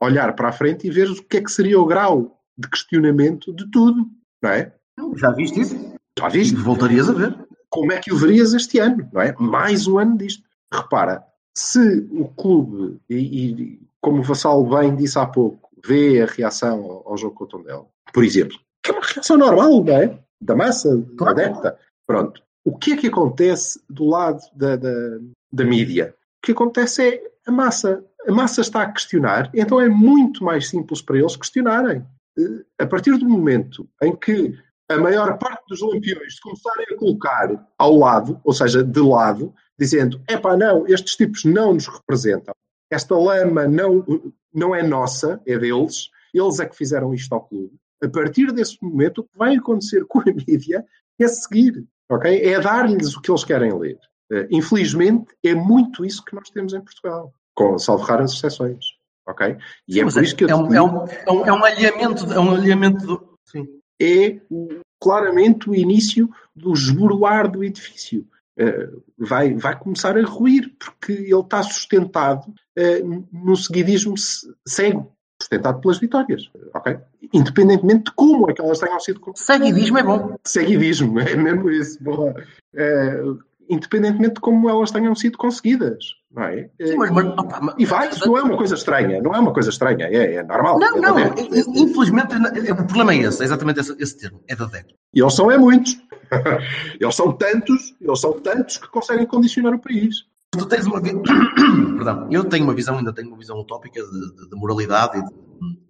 olhar para a frente e ver o que é que seria o grau de questionamento de tudo, não é? Já viste isso? Já viste? E voltarias a ver. Como é que o verias este ano, não é? Mais um ano disto. Repara, se o clube, e, e como o Vassal bem disse há pouco, vê a reação ao, ao jogo com o Tondela, por exemplo, Que é uma reação normal, não é? Da massa Claro. adepta. Pronto. O que é que acontece do lado da, da, da mídia? O que acontece é a massa. A massa está a questionar, então é muito mais simples para eles questionarem. A partir do momento em que a maior parte dos lampiões começarem a colocar ao lado, ou seja, de lado, dizendo: epá, não, estes tipos não nos representam, esta lama não, não é nossa, é deles, eles é que fizeram isto ao clube. A partir desse momento, o que vai acontecer (laughs) com a mídia é seguir, ok? É dar-lhes o que eles querem ler. Eh, Infelizmente, é muito isso que nós temos em Portugal, com salvo raras exceções, ok? E é Mas por isso que eu é, um, é, um, é, um, é um alinhamento, é um alinhamento do. Sim. é claramente o início do esboroar do edifício. Eh, vai, vai começar a ruir, porque ele está sustentado eh, num seguidismo ce- cego, sustentado pelas vitórias, ok? Independentemente de como é que elas tenham sido. Seguidismo é bom. Seguidismo, é mesmo isso, boa. Eh, independentemente de como elas tenham sido conseguidas, não é? Sim, mas, mas, opa, mas- E vai, isso não é uma coisa estranha, não é uma coisa estranha, é, é normal. Não, é não, da adepto. in- infelizmente o problema é esse, é exatamente esse, esse termo, é da adepto. E eles são é muitos. (laughs) eles são tantos, eles são tantos que conseguem condicionar o país. Tu tens uma (coughs) Perdão, eu tenho uma visão, ainda tenho uma visão utópica de, de- de moralidade e de,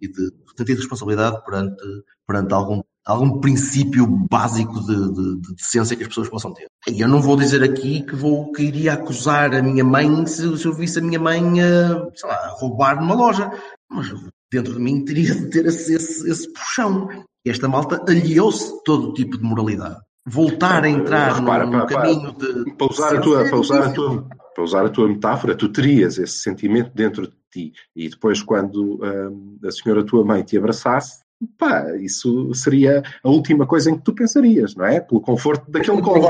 e de sentido de responsabilidade perante, perante algum, algum princípio básico de, de, de decência que as pessoas possam ter. E eu não vou dizer aqui que, vou, que iria acusar a minha mãe se, se eu visse a minha mãe a, sei lá, roubar numa loja. Mas dentro de mim teria de ter esse, esse, esse puxão. Esta malta aliou-se todo tipo de moralidade. Voltar a entrar Repara, pá, caminho de. Para usar, a tua, para, usar a tua, para usar a tua metáfora, tu terias esse sentimento dentro de ti. E depois, quando hum, a senhora tua mãe te abraçasse, pá, isso seria a última coisa em que tu pensarias, não é? Pelo conforto daquele colo.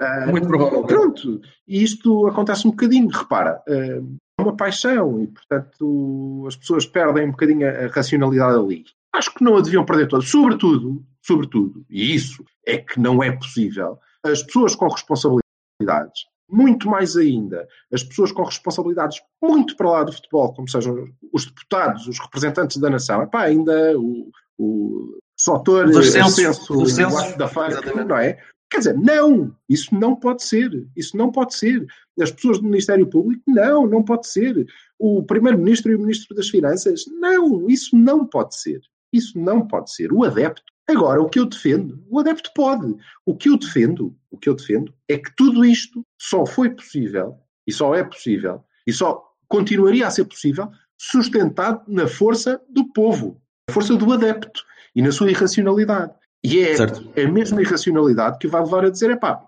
Ah, Muito provavelmente. Pronto, e isto acontece um bocadinho, repara, eh, é uma paixão e, portanto, as pessoas perdem um bocadinho a, a racionalidade ali. Acho que não a deviam perder toda, sobretudo, sobretudo, e isso é que não é possível, as pessoas com responsabilidades, muito mais ainda, as pessoas com responsabilidades muito para lá do futebol, como sejam os deputados, os representantes da nação, epá, ainda o, o Sotor, Os ascensos, Ascenso, os ascensos, What the fuck, exatamente. não é? Quer dizer, não, isso não pode ser. Isso não pode ser. As pessoas do Ministério Público, não, não pode ser. O Primeiro-Ministro e o Ministro das Finanças, não, isso não pode ser. Isso não pode ser. O adepto. Agora, o que eu defendo, o adepto pode. O que eu defendo, o que eu defendo é que tudo isto só foi possível, e só é possível, e só continuaria a ser possível, sustentado na força do povo, força do adepto e na sua irracionalidade. E é Certo. a mesma irracionalidade que vai levar a dizer: é pá,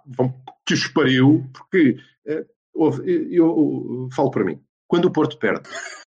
que os pariu, porque eh, eu, eu- falo para mim, quando o Porto perde,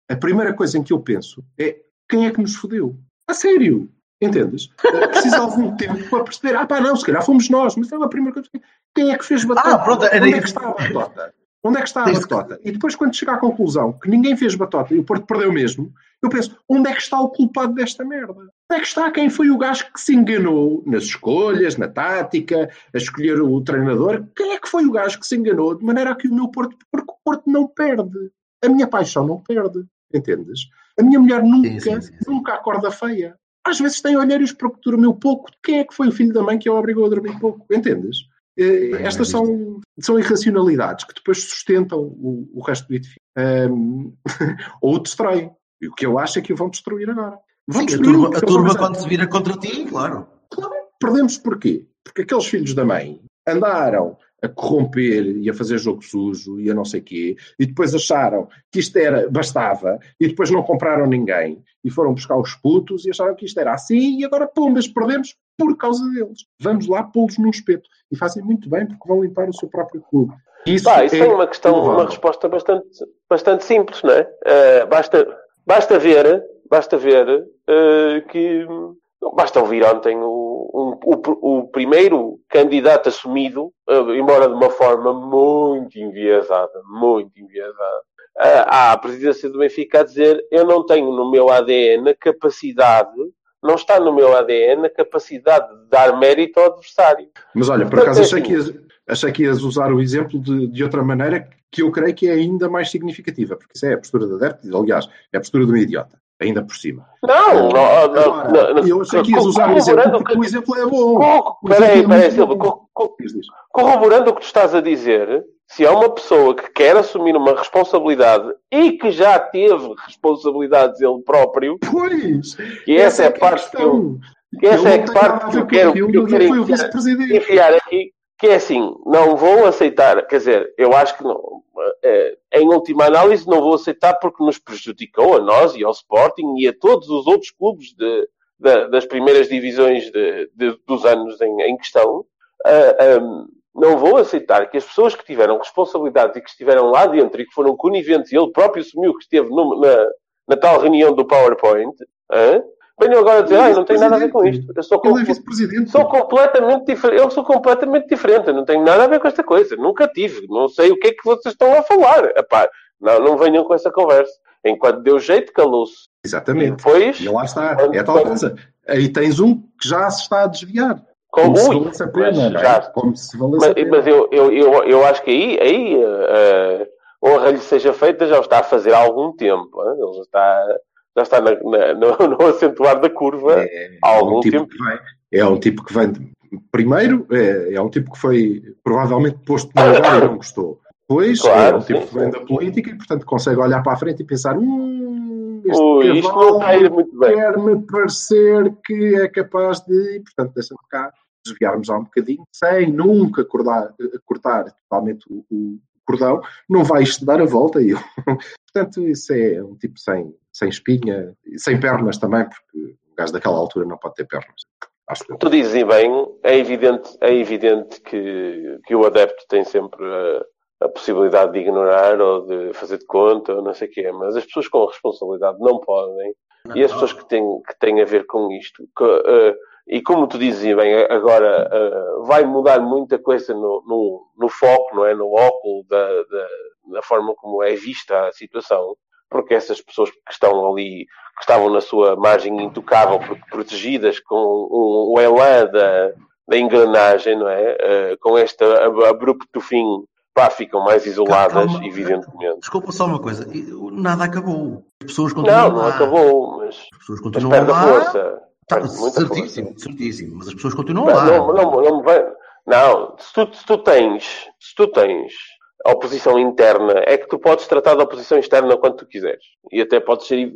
a primeira coisa em que eu penso é quem é que nos fodeu? A sério, entendes? Eh, Precisa de algum tempo para perceber, ah pá, não, se calhar fomos nós, mas não, a primeira coisa, quem é que fez batota? Ah, pronto, era Onde é que está a batota? Onde é que está a batota? E depois, quando chega à conclusão que ninguém fez batota e o Porto perdeu mesmo, eu penso, onde é que está o culpado desta merda? Onde é que está quem foi o gajo que se enganou nas escolhas, na tática, a escolher o treinador? Quem é que foi o gajo que se enganou de maneira a que o meu Porto... Porque o Porto não perde. A minha paixão não perde. Entendes? A minha mulher nunca, sim, sim, sim. nunca acorda feia. Às vezes tem olheiros para que dormiu pouco. Quem é que foi o filho da mãe que a obrigou a dormir pouco? Entendes? Eh, Estas bem são, são irracionalidades que depois sustentam o, o resto do edifício. Ahm, (laughs) ou o destroem. E o que eu acho é que o vão destruir agora. Vão Sim, a destruir turma, a eles vão turma quando se vira contra ti, claro. Perdemos porquê? Porque aqueles filhos da mãe andaram a corromper e a fazer jogo sujo e a não sei quê, e depois acharam que isto era, bastava, e depois não compraram ninguém, e foram buscar os putos e acharam que isto era assim, e agora, pumbas, perdemos por causa deles. Vamos lá pô-los num espeto. E fazem muito bem porque vão limpar o seu próprio clube. Isso, Pá, isso é tem uma questão, uma louvável. resposta bastante, bastante simples, não é? Eh, basta, basta ver, basta ver eh, que basta ouvir ontem o, um- o, o primeiro candidato assumido, eh, embora de uma forma muito enviesada, muito enviesada, à presidência do Benfica a dizer eu não tenho no meu ADN a capacidade, não está no meu ADN a capacidade de dar mérito ao adversário. Mas olha, por acaso é achei assim. que, ias, achei que ias usar o exemplo de, de outra maneira que eu creio que é ainda mais significativa, porque isso é a postura da adepto, aliás, é a postura de um idiota. Ainda por cima. Não, não, Agora, não, não, eu achei que ias usar o exemplo corroborando porque o exemplo é bom. Corro- O exemplo Peraí, é peraí, Silva, corroborando o que tu estás a dizer, se há uma pessoa que quer assumir uma responsabilidade e que já teve responsabilidades ele próprio, Pois, que essa é a que parte que eu, que essa é não a parte a que eu quero, que eu quero enfiar- vice-presidente. enfiar aqui, que é assim, não vou aceitar, quer dizer, eu acho que não, eh, em última análise não vou aceitar porque nos prejudicou a nós e ao Sporting e a todos os outros clubes de- da- das primeiras divisões de- de- dos anos em, em questão. Ah, ahm, não vou aceitar que as pessoas que tiveram responsabilidade e que estiveram lá dentro e que foram coniventes, e ele próprio assumiu que esteve no- na, na tal reunião do PowerPoint, hã? Venham agora dizer, ah, não tem nada a ver com isto. Eu sou, Ele é com- vice-presidente. sou completamente diferente. Eu sou completamente diferente. Eu não tenho nada a ver com esta coisa. Nunca tive. Não sei o que é que vocês estão a falar. Epá, não, não venham com essa conversa. Enquanto deu jeito, calou-se. E Exatamente. depois, E lá está. É tal coisa. Aí tens um que já se está a desviar. com Como se ui, mas pena. é? já- Como se valesse Mas, a pena. mas eu, eu, eu, eu acho que aí, aí uh, uh, honra lhe seja feita, já o está a fazer há algum tempo. hein? Ele já está, já está na- na- (laughs) no, no acentuar da curva É, há é algum um tipo tempo. que vem, é um tipo que vem de- primeiro é, é um tipo que foi provavelmente posto no lugar e não gostou. Depois Claro, é um tipo sim, que vem da política e portanto consegue olhar para a frente e pensar hum, este Ui, isto não está a ir muito bem. quer-me parecer que é capaz de portanto deixa-me cá desviarmos lá um bocadinho sem nunca cortar, cortar totalmente o, o cordão, não vai isto dar a volta e eu (laughs) Portanto, isso é um tipo sem, sem espinha, e sem pernas também, porque o gajo daquela altura não pode ter pernas. Acho eu. Tu dizes e bem, é evidente, é evidente que, que o adepto tem sempre a, a possibilidade de ignorar ou de fazer de conta ou não sei o quê, mas as pessoas com responsabilidade não podem. E as pessoas que têm, que têm a ver com isto, que, eh, e como tu dizes e bem, agora eh, vai mudar muita coisa no, no, no foco, não é? No óculo da, da, da forma como é vista a situação, porque essas pessoas que estão ali, que estavam na sua margem intocável, pro- protegidas com o, o elan da, da engrenagem, não é? Eh, com este ab- abrupto fim, pá, ficam mais isoladas, Calma. evidentemente. Desculpa só uma coisa. Nada acabou. As pessoas continuam Não, não lá. acabou, mas, As pessoas mas continuam perde a lá. força. Tá, Perde certíssimo, força. certíssimo. Mas as pessoas continuam Não, lá. não, não, não, vai- não, se tu, se tu tens, se tu tens oposição interna, é que tu podes tratar da oposição externa quando tu quiseres. E até podes ser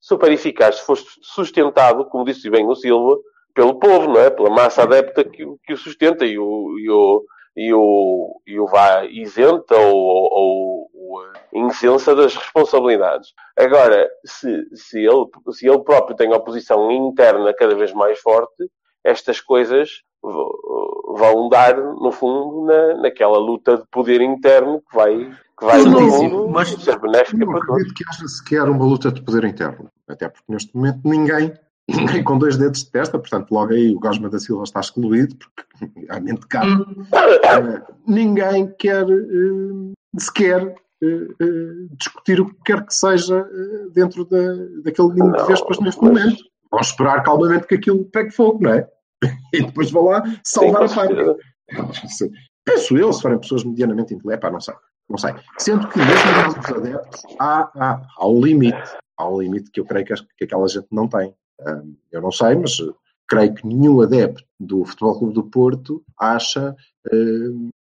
super eficaz se fores sustentado, como disse bem o Silva, pelo povo, não é? Pela massa adepta que, o- que o sustenta e o, e o, e o, e o vá isenta ou, ou, ou incensa das responsabilidades. Agora, se, se, ele, se ele próprio tem oposição interna cada vez mais forte, estas coisas vão dar, no fundo, na, naquela luta de poder interno que vai, que vai no não- fundo, mas- ser benéfica Não para todos. acredito que haja sequer uma luta de poder interno. Até porque neste momento ninguém, (clears throat) ninguém com dois dedos de testa, portanto, logo aí o Gosma da Silva está excluído, porque (laughs) há mente cá. Hum. Eh, ninguém quer eh, sequer eh, eh, discutir o que quer que seja dentro da, daquele ninho de Não, vespas neste mas- momento. Vão esperar calmamente que aquilo pegue fogo, não é? (laughs) E depois vão lá salvar a Sim, pátria. certeza. Penso eu, se forem pessoas medianamente inteligentes, pá, não sei, não sei. Sendo que mesmo dos adeptos, há, há, há um limite, há um limite que eu creio que, que aquela gente não tem. Hum, eu não sei, mas eh, creio que nenhum adepto do Futebol Clube do Porto acha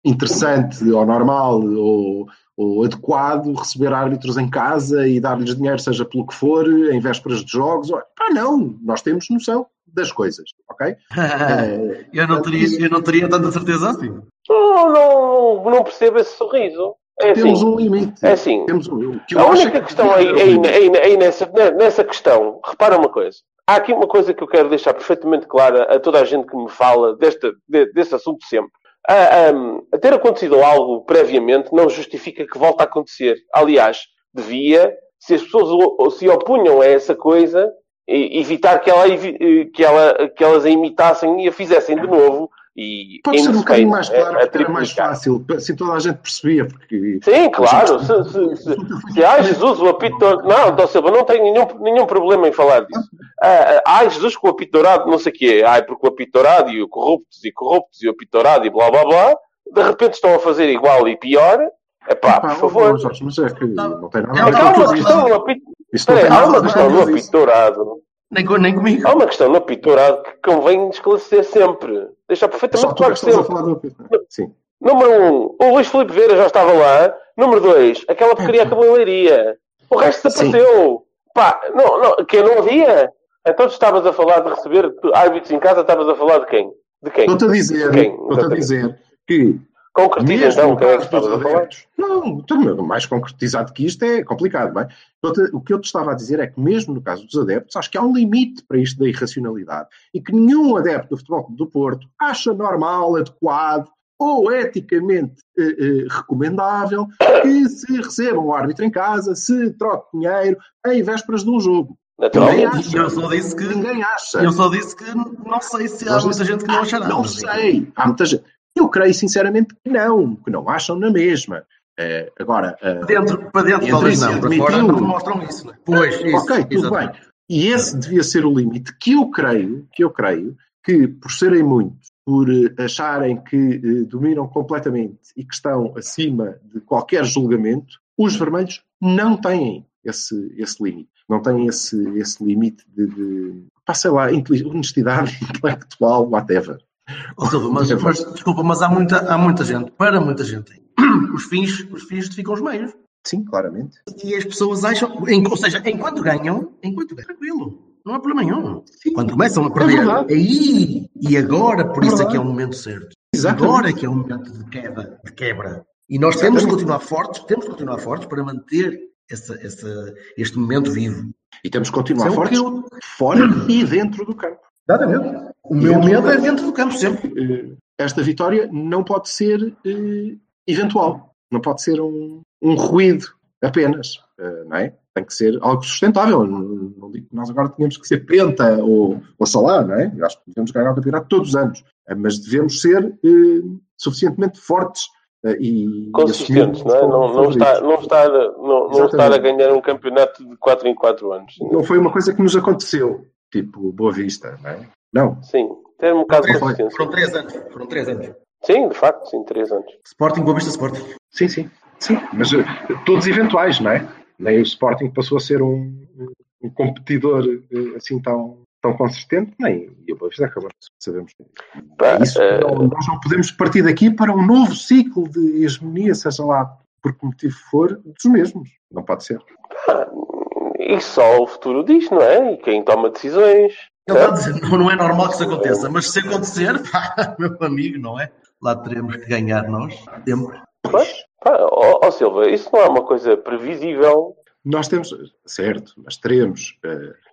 interessante ou normal ou, ou adequado receber árbitros em casa e dar-lhes dinheiro, seja pelo que for, em vésperas de jogos. Olha, Pá, não, nós temos noção das coisas, ok? (laughs) Eu, não teria, eu não teria tanta certeza assim. Não, não, não percebo esse sorriso. É assim, temos um limite. é assim. Temos um, o que A única que questão aí, aí, limite. aí- aí nessa, nessa questão, repara uma coisa. Há aqui uma coisa que eu quero deixar perfeitamente clara a toda a gente que me fala desta, de- deste assunto sempre. A, a- a ter acontecido algo previamente não justifica que volte a acontecer. Aliás, devia, se as pessoas se opunham a essa coisa, evitar que, ela, eh, que, ela, que elas a imitassem e a fizessem de novo. E Pode ser um bocadinho mais é- claro, porque era mais fácil. Assim toda a gente percebia, porque... Sim, claro. Se, se, se, se ai Jesus, o apito dourado. Não, Dó Silva, não tenho nenhum, nenhum problema em falar disso. Ah, ah, ai Jesus, com o apito dourado, não sei o quê. Ai, porque o apito dourado e o corruptos e corruptos e o apito dourado e blá blá blá. De repente estão a fazer igual e pior. Epá, Pá, por favor. ó, Jorge, mas é que não tem nada a ver com o apito. Isto não Espera aí, tem há uma questão no com isso. apito dourado. Nem, nem comigo. Há uma questão no apito dourado que convém esclarecer sempre. Deixar perfeitamente é claro que estás a sempre. falar do apito. Sim. Número 1, um, o Luís Filipe Vieira já estava lá. Número 2, aquela porcaria acabou em leiria. O resto desapareceu. Pá, não, não, que não havia. Então tu estavas a falar de receber árbitros em casa, estavas a falar de quem? De quem? Estou-te a dizer, Quem? estou-te a dizer que Concretiza mesmo no quem é que caso dos adeptos, não, mais concretizado que isto é complicado, bem? Estou-te- O que eu te estava a dizer é que mesmo no caso dos adeptos, acho que há um limite para isto da irracionalidade e que nenhum adepto do Futebol do Porto acha normal, adequado ou eticamente eh, eh, recomendável que se receba um árbitro em casa, se troque dinheiro em vésperas de um jogo. Naturalmente. Eu só disse que. Ninguém acha. Eu só disse que não sei se há Nós muita gente que não achará. Não mas- sei. Há muita gente. Eu creio sinceramente que não, que não acham na mesma. Eh, agora, Para dentro, para dentro talvez não. Para fora não mostram isso. Né? Pois, isso. ok, tudo exatamente. bem. E esse devia ser o limite que eu creio, que eu creio que por serem muitos, por eh, acharem que eh, dominam completamente e que estão acima de qualquer julgamento, os vermelhos não têm esse, esse limite. Não têm esse, esse limite de, de pá, sei lá, honestidade (laughs) intelectual, whatever. Mas, mas, desculpa, mas há muita, há muita gente, para muita gente, (clears throat) os fins, os fins justificam os meios. Sim, claramente. E as pessoas acham, em- ou seja, enquanto ganham, enquanto ganham, tranquilo, não há problema nenhum. Quando começam a perder, verdade. aí, e agora, por É isso é que é o momento certo. Exatamente. Agora é que é o momento de queda, de quebra. E nós temos de continuar fortes, temos de continuar fortes para manter essa, essa, este momento vivo. E temos que continuar é fortes eu- fora (clears throat) e dentro do campo. Exatamente. O E meu medo é dentro do campo sempre. Eh, esta vitória não pode ser eh, eventual, não pode ser um, um ruído apenas, eh, não é? Tem que ser algo sustentável. Não, não digo que nós agora tínhamos que ser penta ou, ou salá, não é? Eu acho que devemos ganhar o campeonato todos os anos, mas devemos ser eh, suficientemente fortes e Consistentes, e não é? Não, não, estar, favoritos. não, estar, não, não estar a ganhar um campeonato de 4 em 4 anos. Não foi uma coisa que nos aconteceu, tipo Boa Vista, não é? Não. Sim, ter um bocado de Foram consistência. três anos. Foram três anos. Sim, de facto, sim, 3 anos. Sporting, Boa Vista Sporting. Sim, sim. Sim, mas eh, todos eventuais, não é? Nem o Sporting passou a ser um, um competidor eh, assim tão, tão consistente, nem e o Boa Vista acabou, sabemos. Pá, Isso, eh, não- nós não podemos partir daqui para um novo ciclo de hegemonia, seja lá por que motivo for, dos mesmos. Não pode ser. E só o futuro diz, não é? E quem toma decisões. Ele está a dizer, não, não é normal que isso aconteça, mas se acontecer, (laughs) pá, meu amigo, não é? Lá teremos que ganhar nós. Sempre. Pois, pá, ó, ó, Silva, isso não é uma coisa previsível. Nós temos, certo, mas teremos.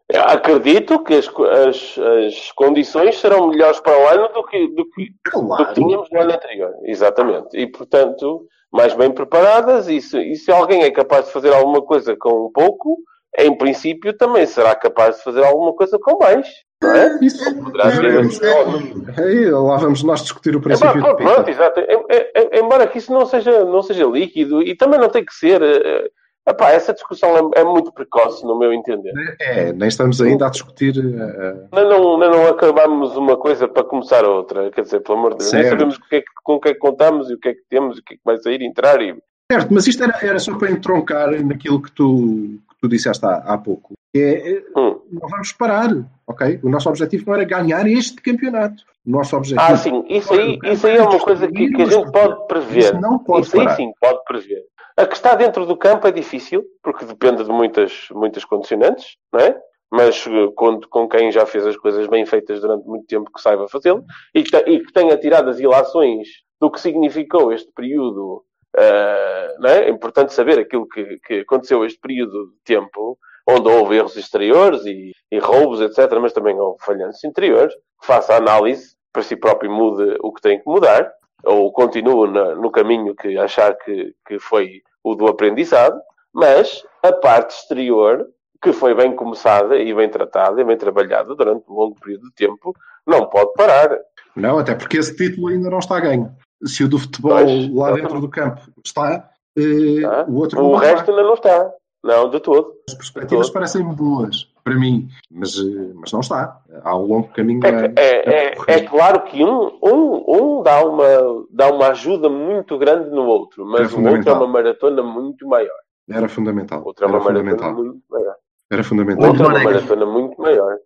Eu Acredito que as, as, as condições serão melhores para o ano do que, do que, do claro, que tínhamos no ano anterior. Exatamente. E, portanto, mais bem preparadas. E se, e se alguém é capaz de fazer alguma coisa com um pouco, em princípio também será capaz de fazer alguma coisa com mais. Não é? isso. Poderá ser veremos. assim. Aí, lá vamos nós discutir o É, princípio de pronto, Pita. exato. Em- em- Embora que isso não seja, não seja líquido e também não tem que ser. eh, epá, essa discussão é, é muito precoce, no meu entender. É, nem estamos ainda a discutir. eh, Ainda não, ainda não acabamos uma coisa para começar outra. Quer dizer, pelo amor de Deus, nem Certo. sabemos o que é que- com o que é que contamos e o que é que temos e o que é que vai sair e entrar. E... Certo, mas isto era, era só para entroncar naquilo que tu, tu disseste há, há pouco. É, é, Hum. não vamos parar, ok? O nosso objetivo não era ganhar este campeonato. O nosso objetivo. Ah, sim, isso aí, isso aí é uma coisa que, que a gente pode prever. Isso não pode Isso aí parar. sim, pode prever. A que está dentro do campo é difícil, porque depende de muitas, muitas condicionantes, não é? Mas eh, conto com quem já fez as coisas bem feitas durante muito tempo que saiba fazê-lo e, e que tenha tirado as ilações do que significou este período. Eh, não é? é importante saber aquilo que, que aconteceu este período de tempo, onde houve erros exteriores e, e roubos, etc., mas também houve falhanças interiores. Faça a análise, para si próprio mude o que tem que mudar, ou continue na- no caminho que achar que, que foi o do aprendizado, mas a parte exterior, que foi bem começada e bem tratada e bem trabalhada durante um longo período de tempo, não pode parar. Não, até porque esse título ainda não está ganho. Se o do futebol Pois, lá dentro do campo está, eh, tá? o outro O resto ainda não está. Não, de todo. As perspectivas parecem boas para mim, mas, eh, mas não está. Há um longo caminho É, a- é, é, é claro que um, um, um dá, uma, dá uma ajuda muito grande no outro, mas o outro é uma maratona muito maior. Era fundamental. O outro é Era uma maratona fundamental. muito maior. Era fundamental. Outra é maratona muito maior.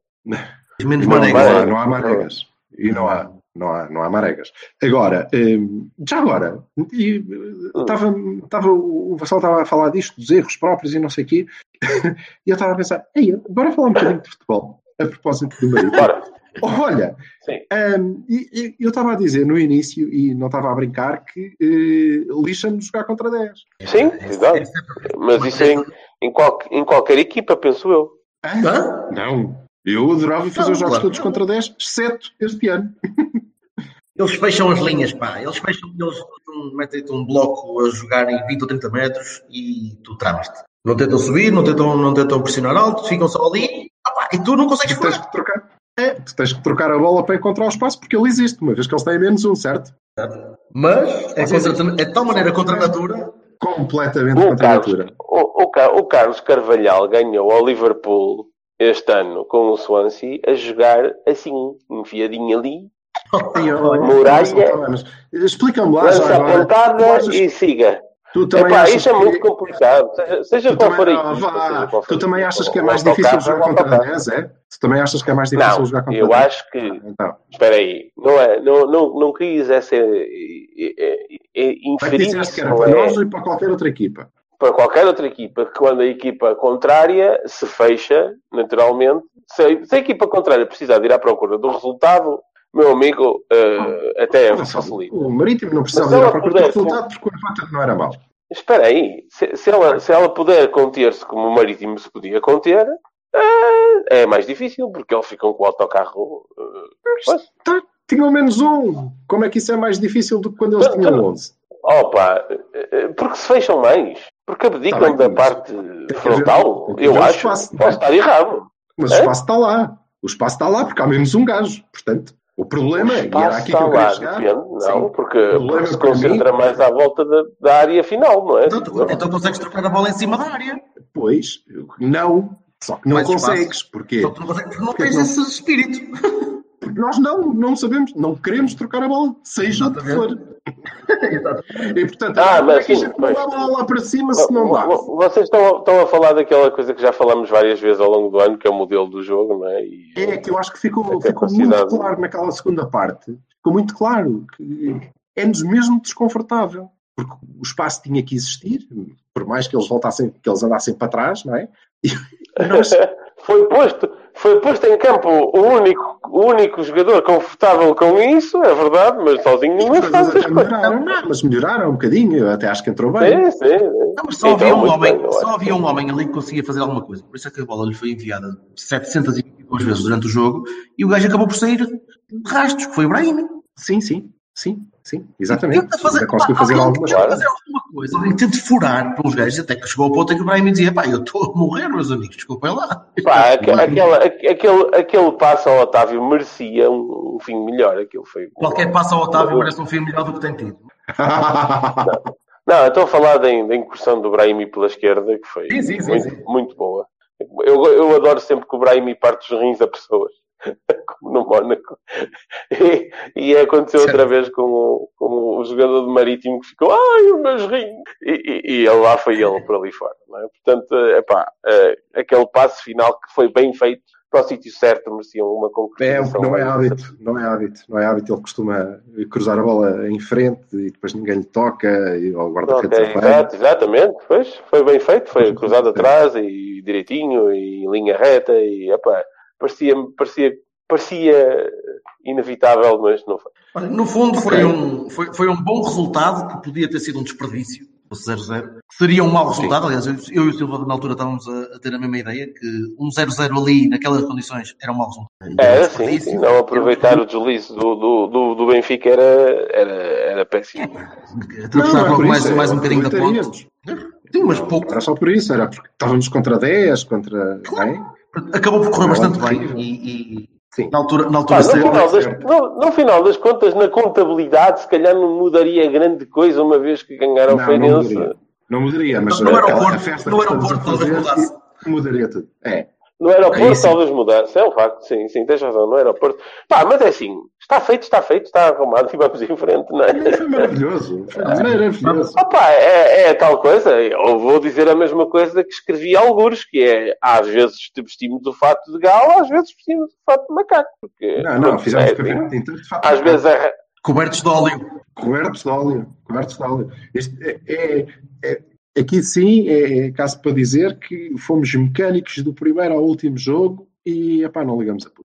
Menos Não, manegas. não há, não há maregas. E não há, não há, não há maregas. Agora, hum, já agora, e, eh, estava, estava, o Vassal estava a falar disto, dos erros próprios e não sei o quê, (laughs) e eu estava a pensar, Ei, bora falar um bocadinho de futebol, a propósito do marido. Bora. Olha, hum, e- e eu estava a dizer no início, e não estava a brincar, que eh, lixa-me jogar contra 10. Sim, exato. Mas isso em, em, qual- em qualquer equipa, penso eu. Hã? Não, eu adorava fazer Não, os jogos claro. todos contra 10, exceto este ano. (laughs) Eles fecham as linhas, pá. Eles fecham, eles metem- metem-te um bloco a jogar em 20 ou 30 metros e tu tramas-te. Não tentam subir, não tentam, não tentam pressionar alto, ficam só ali. Ah, e tu não consegues Tu tens que trocar. É, tu tens que trocar a bola para encontrar o espaço porque ele existe, uma vez que eles têm menos um, certo? Mas é, contra, é de tal maneira contra a natura. Completamente O contra a Carlos, natura. o, o o Carlos Carvalhal ganhou ao Liverpool este ano com o Swansea a jogar assim, enfiadinho ali, Muralha. Explica-me lá lança a pontada achas- e siga. Tu também Epá, isso é que- muito complicado. Seja, qual for a equipa, Tu também achas que é mais difícil jogar contra autocarro. 10, é? Tu também achas que é mais difícil jogar contra eu 10? acho que Então, Espera aí, não, é, não, não, não quis essa é, é, é, inferir que era para é? nós e para qualquer outra equipa. para qualquer outra equipa, que quando a equipa contrária se fecha, naturalmente, se a, se a equipa contrária precisar de ir à procura do resultado, meu amigo, eh, até só, facilita. O Marítimo não precisava ir à procura do resultado porque o empate não era mau. Espera aí, se, se ela, se ela puder conter-se como o Marítimo se podia conter, eh, é mais difícil, porque eles ficam com o autocarro. eh, pois. Tá, tinham menos um. Como é que isso é mais difícil do que quando eles Não, tinham não. 11? Opa, porque se fecham mais, porque abdicam Tá bem, da parte frontal, eu acho. espaço, não é? Posso estar errado. Mas o É? espaço está lá. O espaço está lá porque há menos um gajo. Portanto, o problema, e era Espaço aqui que eu queria lá, chegar, depende, não, Sim. porque, O problema porque se para mim- concentra mais à volta da, da área final, não é? Então, tu- então consegues trocar a bola em cima da área. Pois, não, só que não consegues. Porquê? Só que não, consegues, porque não Porque tens não- esse espírito. (laughs) Porque nós não, não sabemos, não queremos trocar a bola, seja o que for. (laughs) E portanto, Ah, é mas que a bola lá para cima se não dá? Vo- vo- Vocês estão, estão a falar daquela coisa que já falamos várias vezes ao longo do ano, que é o modelo do jogo, não é? E- É que eu acho que ficou, ficou muito claro naquela segunda parte. Ficou muito claro que é-nos mesmo desconfortável. Porque o espaço tinha que existir, por mais que eles voltassem, que eles andassem para trás, não é? E (laughs) nós, foi, posto, foi posto em campo o único, o único jogador confortável com isso, é verdade, mas sozinho não as faz as coisas. não, mas melhoraram um bocadinho, eu até acho que entrou bem. Sim, sim, sim. Não, mas só Então, havia, um homem, bem, só havia um homem ali que conseguia fazer alguma coisa. Por isso é que a bola lhe foi enviada 722 vezes durante o jogo e o gajo acabou por sair de rastros, que foi o Brahim. Sim, sim, sim, sim, exatamente. Tenta fazer, Ainda conseguiu pá, fazer tenta coisas. fazer alguma coisa, alguém tenta furar pelos gajos, até que chegou ao ponto em que o Brahim dizia: pá, eu estou a morrer, meus amigos, desculpem lá. Pá, (laughs) aque- aquela, aque- aquele, aquele passo ao Otávio merecia um, um fim melhor. Aquilo foi. Qualquer passo ao Otávio merece um fim melhor do que tem tido. (laughs) Não, eu estou a falar da, da incursão do Brahimi pela esquerda, que foi Sim, sim, sim, muito, sim. muito boa. Eu, eu adoro sempre que o Brahimi parte os rins a pessoas, como no Mónaco. E, e aconteceu outra vez com o, com o jogador do Marítimo que ficou, ai, os meus rins! E, e, e lá foi ele por ali fora. Não é? Portanto, é pá, aquele passo final que foi bem feito para o sítio certo, merecia uma É, concretização. não é hábito, não é hábito, não é hábito. Ele costuma cruzar a bola em frente e depois ninguém lhe toca, e o guarda-redes Ok, apanha. exato, exatamente, pois, foi bem feito, foi cruzado atrás e direitinho e linha reta e epá, parecia, parecia, parecia inevitável, mas não foi. Olha, no fundo, foi, um, foi, foi um bom resultado que podia ter sido um desperdício. O 0-0. Seria um mau resultado. Aliás, eu, eu e o Silva, na altura, estávamos a, a ter a mesma ideia que um 0-0 ali, naquelas condições, era um mau resultado. Era Um assim, desperdício. sim, não aproveitar o deslize do, do, do, do Benfica era, era, era péssimo. Atravessar Não, é logo por mais, mais um bocadinho da ponte. Sim, mas pouco. Era só por isso, era porque estávamos contra 10, contra. É? Acabou por correr Não, bastante é bem. E, e Sim. na altura, na altura no, saiu- final das, no, no final das contas, na contabilidade, se calhar não mudaria grande coisa uma vez que ganharam o Não, não Feirense. mudaria. Não mudaria, mas No aeroporto- a festa no aeroporto a fazer talvez mudasse. mudaria tudo. É. No aeroporto É talvez mudasse. É um facto, sim, sim, tens razão, no aeroporto. Pá, mas é assim, está feito, está feito, está arrumado e vamos em frente, não é? Foi maravilhoso. Foi maravilhoso. Opa, é, é tal coisa. Eu vou dizer a mesma coisa que escrevi a algures, que é às vezes te vestimos do fato de gala, às vezes vestimos do fato de macaco. Porque, Não, não, fizemos é o campeonato assim. inteiro de fato. Às vezes é. Cobertos de óleo. Cobertos de óleo. Cobertos de óleo. Isto é, é- é- aqui sim é, é caso para dizer que fomos mecânicos do primeiro ao último jogo e epá, não ligamos a puto.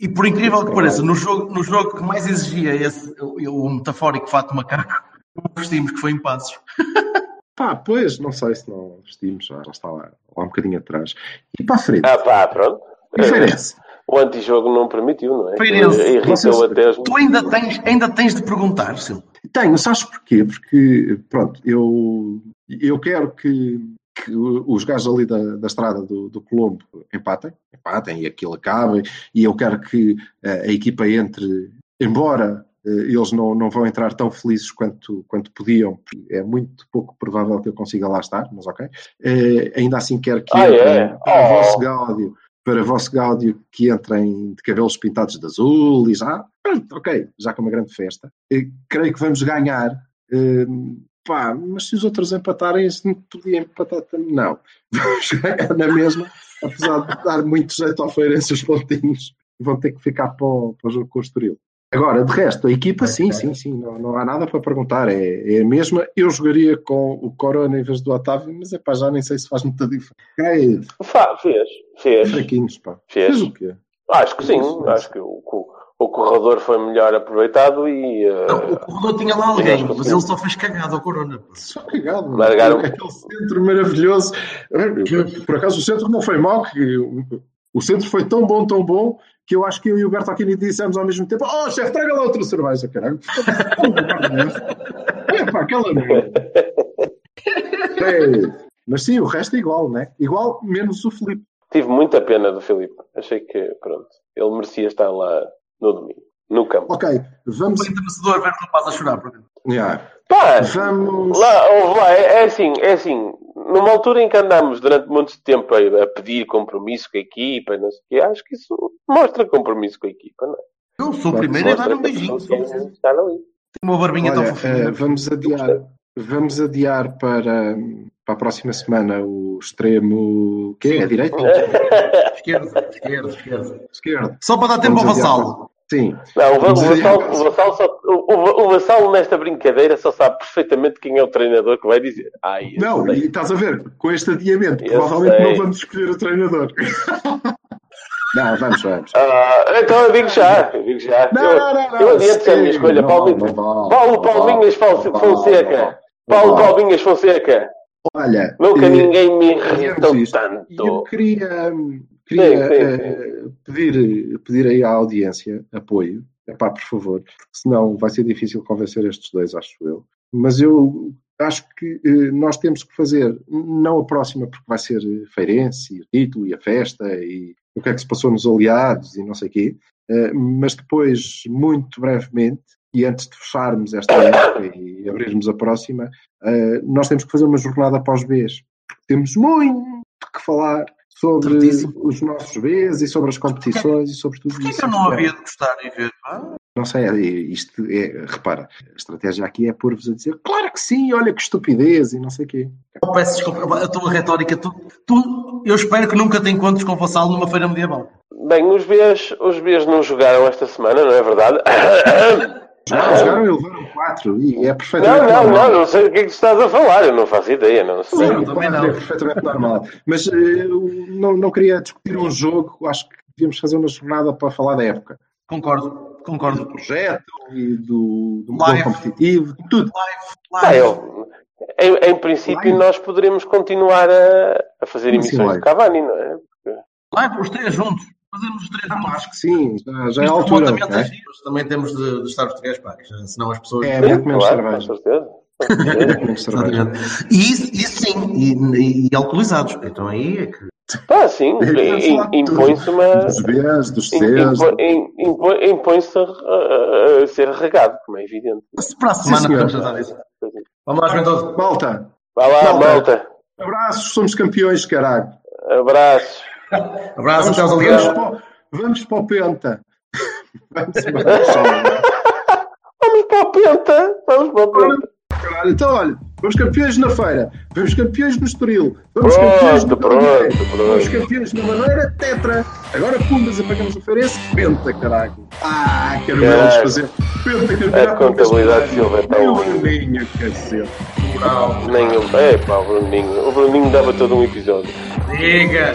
E por incrível que pareça, no jogo, no jogo que mais exigia esse, o, o metafórico fato macaco, vestimos, que foi em passos. (laughs) Pá, pois, não sei se não vestimos, já já está lá, lá um bocadinho atrás. E para a frente, Ah, pá, pronto. Feirense. O antijogo não permitiu, não é? Irritou Vocês- até as... Tu ainda tens, ainda tens de perguntar, Sil. Tenho, sabes porquê? Porque, pronto, eu, eu quero que, que os gajos ali da, da estrada do, do Colombo empatem, empatem e aquilo acabe, e eu quero que eh, a equipa entre, embora eh, eles não, não vão entrar tão felizes quanto, quanto podiam, porque é muito pouco provável que eu consiga lá estar, mas ok. Eh, ainda assim quero que Ah, entrem é? para o Oh. vosso gáudio, para o vosso gáudio que entrem de cabelos pintados de azul e já, pronto, ok, já com uma grande festa. Creio que vamos ganhar. Pá, mas se os outros empatarem, se não podia empatar também. Não. (laughs) Vamos ganhar na mesma, apesar de dar muito jeito ao Feirense os pontinhos. Vão ter que ficar para o, para o jogo com o Estoril. Agora, de resto, a equipa, sim, sim, sim, não, não há nada para perguntar. É, é a mesma. Eu jogaria com o Corona em vez do Otávio, mas é pá, já nem sei se faz muita diferença. É, fez, fez. fraquinhos, pá. Fez. Fez o quê? Acho que sim, acho que o, o, o corredor foi melhor aproveitado e. Não, o corredor tinha lá alguém, mas ele só fez cagada ao Corona. pá. Só cagado. mano. Largaram. Aquele centro maravilhoso. Por acaso o centro não foi mau, que o centro foi tão bom, tão bom, que eu acho que eu e o Berto Aquini dissemos ao mesmo tempo: Oh, chefe, traga lá outra cerveja, caralho. (laughs) Olha para aquela merda. É, Mas sim, o resto é igual, né? Igual, menos o Felipe. Tive muita pena do Filipe. Achei que, pronto, ele merecia estar lá no domingo, no campo. Ok, vamos. Foi entrenador ver o rapaz a chorar. por. Yeah. Pá, Vamos. lá, lá, é, é assim, é assim. Numa altura em que andámos durante muito tempo a, a pedir compromisso com a equipa, não sei o quê, acho que isso mostra compromisso com a equipa, não é? Eu sou o primeiro a dar um beijinho. Tem uma barbinha tão Olha, fofinha. eh, vamos adiar, vamos adiar para, para a próxima semana o extremo. que é? A direita? Esquerda, esquerda, esquerda. Esquerdo. Só para dar tempo ao Vamos vassalo. Sim. Não, o, Va- o, Vamos adiar Vassal, para- o, Vassal só- o, o- o Vassal nesta brincadeira só sabe perfeitamente quem é o treinador que vai dizer. Ai, eu Não, sei. e estás a ver, com este adiamento, Eu provavelmente sei. não vamos escolher o treinador. (laughs) não, vamos, vamos. Ah, então eu digo já, eu digo já. Não, eu, não, não, não. eu adianto a minha Sim, escolha. não Paulo, não vale, Paulo não Palminhas não Fonseca. não. Paulo. Palminhas Fonseca. Olha, Nunca eh, ninguém me irritou tanto. Eu queria, queria Sim, sim, eh, pedir, pedir aí à audiência apoio. Epá, por favor, senão vai ser difícil convencer estes dois, acho eu. Mas eu acho que eh, nós temos que fazer, não a próxima, porque vai ser eh, Feirense, e o título, e a festa, e o que é que se passou nos aliados, e não sei o quê. Eh, mas depois, muito brevemente, e antes de fecharmos esta época e abrirmos a próxima, eh, nós temos que fazer uma jornada para os Bs. Temos muito que falar sobre Certíssimo. os nossos Bs e sobre as competições e sobre tudo Porquê isso. que eu não havia de gostar e ver? Ah, Não sei, é- isto é, repara, a estratégia aqui é pôr-vos a dizer, claro que sim, olha que estupidez e não sei o quê. eu peço desculpa, a tua retórica, tu, tu- eu espero que nunca te encontres com o vassalo numa feira medieval. Bem, os Bs, os Bs não jogaram esta semana, não é verdade? (coughs) Jogaram, jogaram e levaram quatro e é Não, perfeitamente não, normal. não, não sei do que é que tu estás a falar, eu não faço ideia, não sei. Sim. Sim, também não. é perfeitamente normal. Mas eh, eu não, não queria discutir um jogo, acho que devíamos fazer uma jornada para falar da época. Concordo, Do concordo. projeto e do, do modelo competitivo, tudo. Live, live. eu, em, em princípio, Live. nós poderemos continuar a, a fazer emissões live? de Cavani, não é? Live, os três juntos. Fazemos os três Ah, acho que sim, já, já é a Isto altura. é é? giro, mas Também temos de, de estar os três, já- senão as pessoas. É, (laughs) muito menos claro, cerveja. certeza. Com certeza. E isso, isso sim, e, e, e alcoolizados. Então aí é que. Pá, sim, de impõe-se uma. Dos Bs, dos Cs. Impõe-se a, a- a ser regado, como é evidente. Para a semana podemos tratar disso. Vamos lá, Juventude. Malta, Vá lá, Malta. malta. abraços, somos campeões, caralho. Abraços. Abraço, Vamos, até aos vamos, aliados. para, o- (laughs) vamos para o Penta. Vamos para o Penta. Vamos para o Penta. Caralho, então olha, vamos campeões na feira, vamos campeões no Estoril, vamos Pronto, campeões no pronto, pronto. vamos campeões na Madeira, Tetra. Agora Pumas, apagamos o Feirense, Penta, caralho. Ah, quero Caralho. vê-los fazer Penta, campeonato. A contabilidade Silva é Nem o. Bruninho, cacete. Moral. Nem o. É pá, o Bruninho. O Bruninho dava todo um episódio. Diga.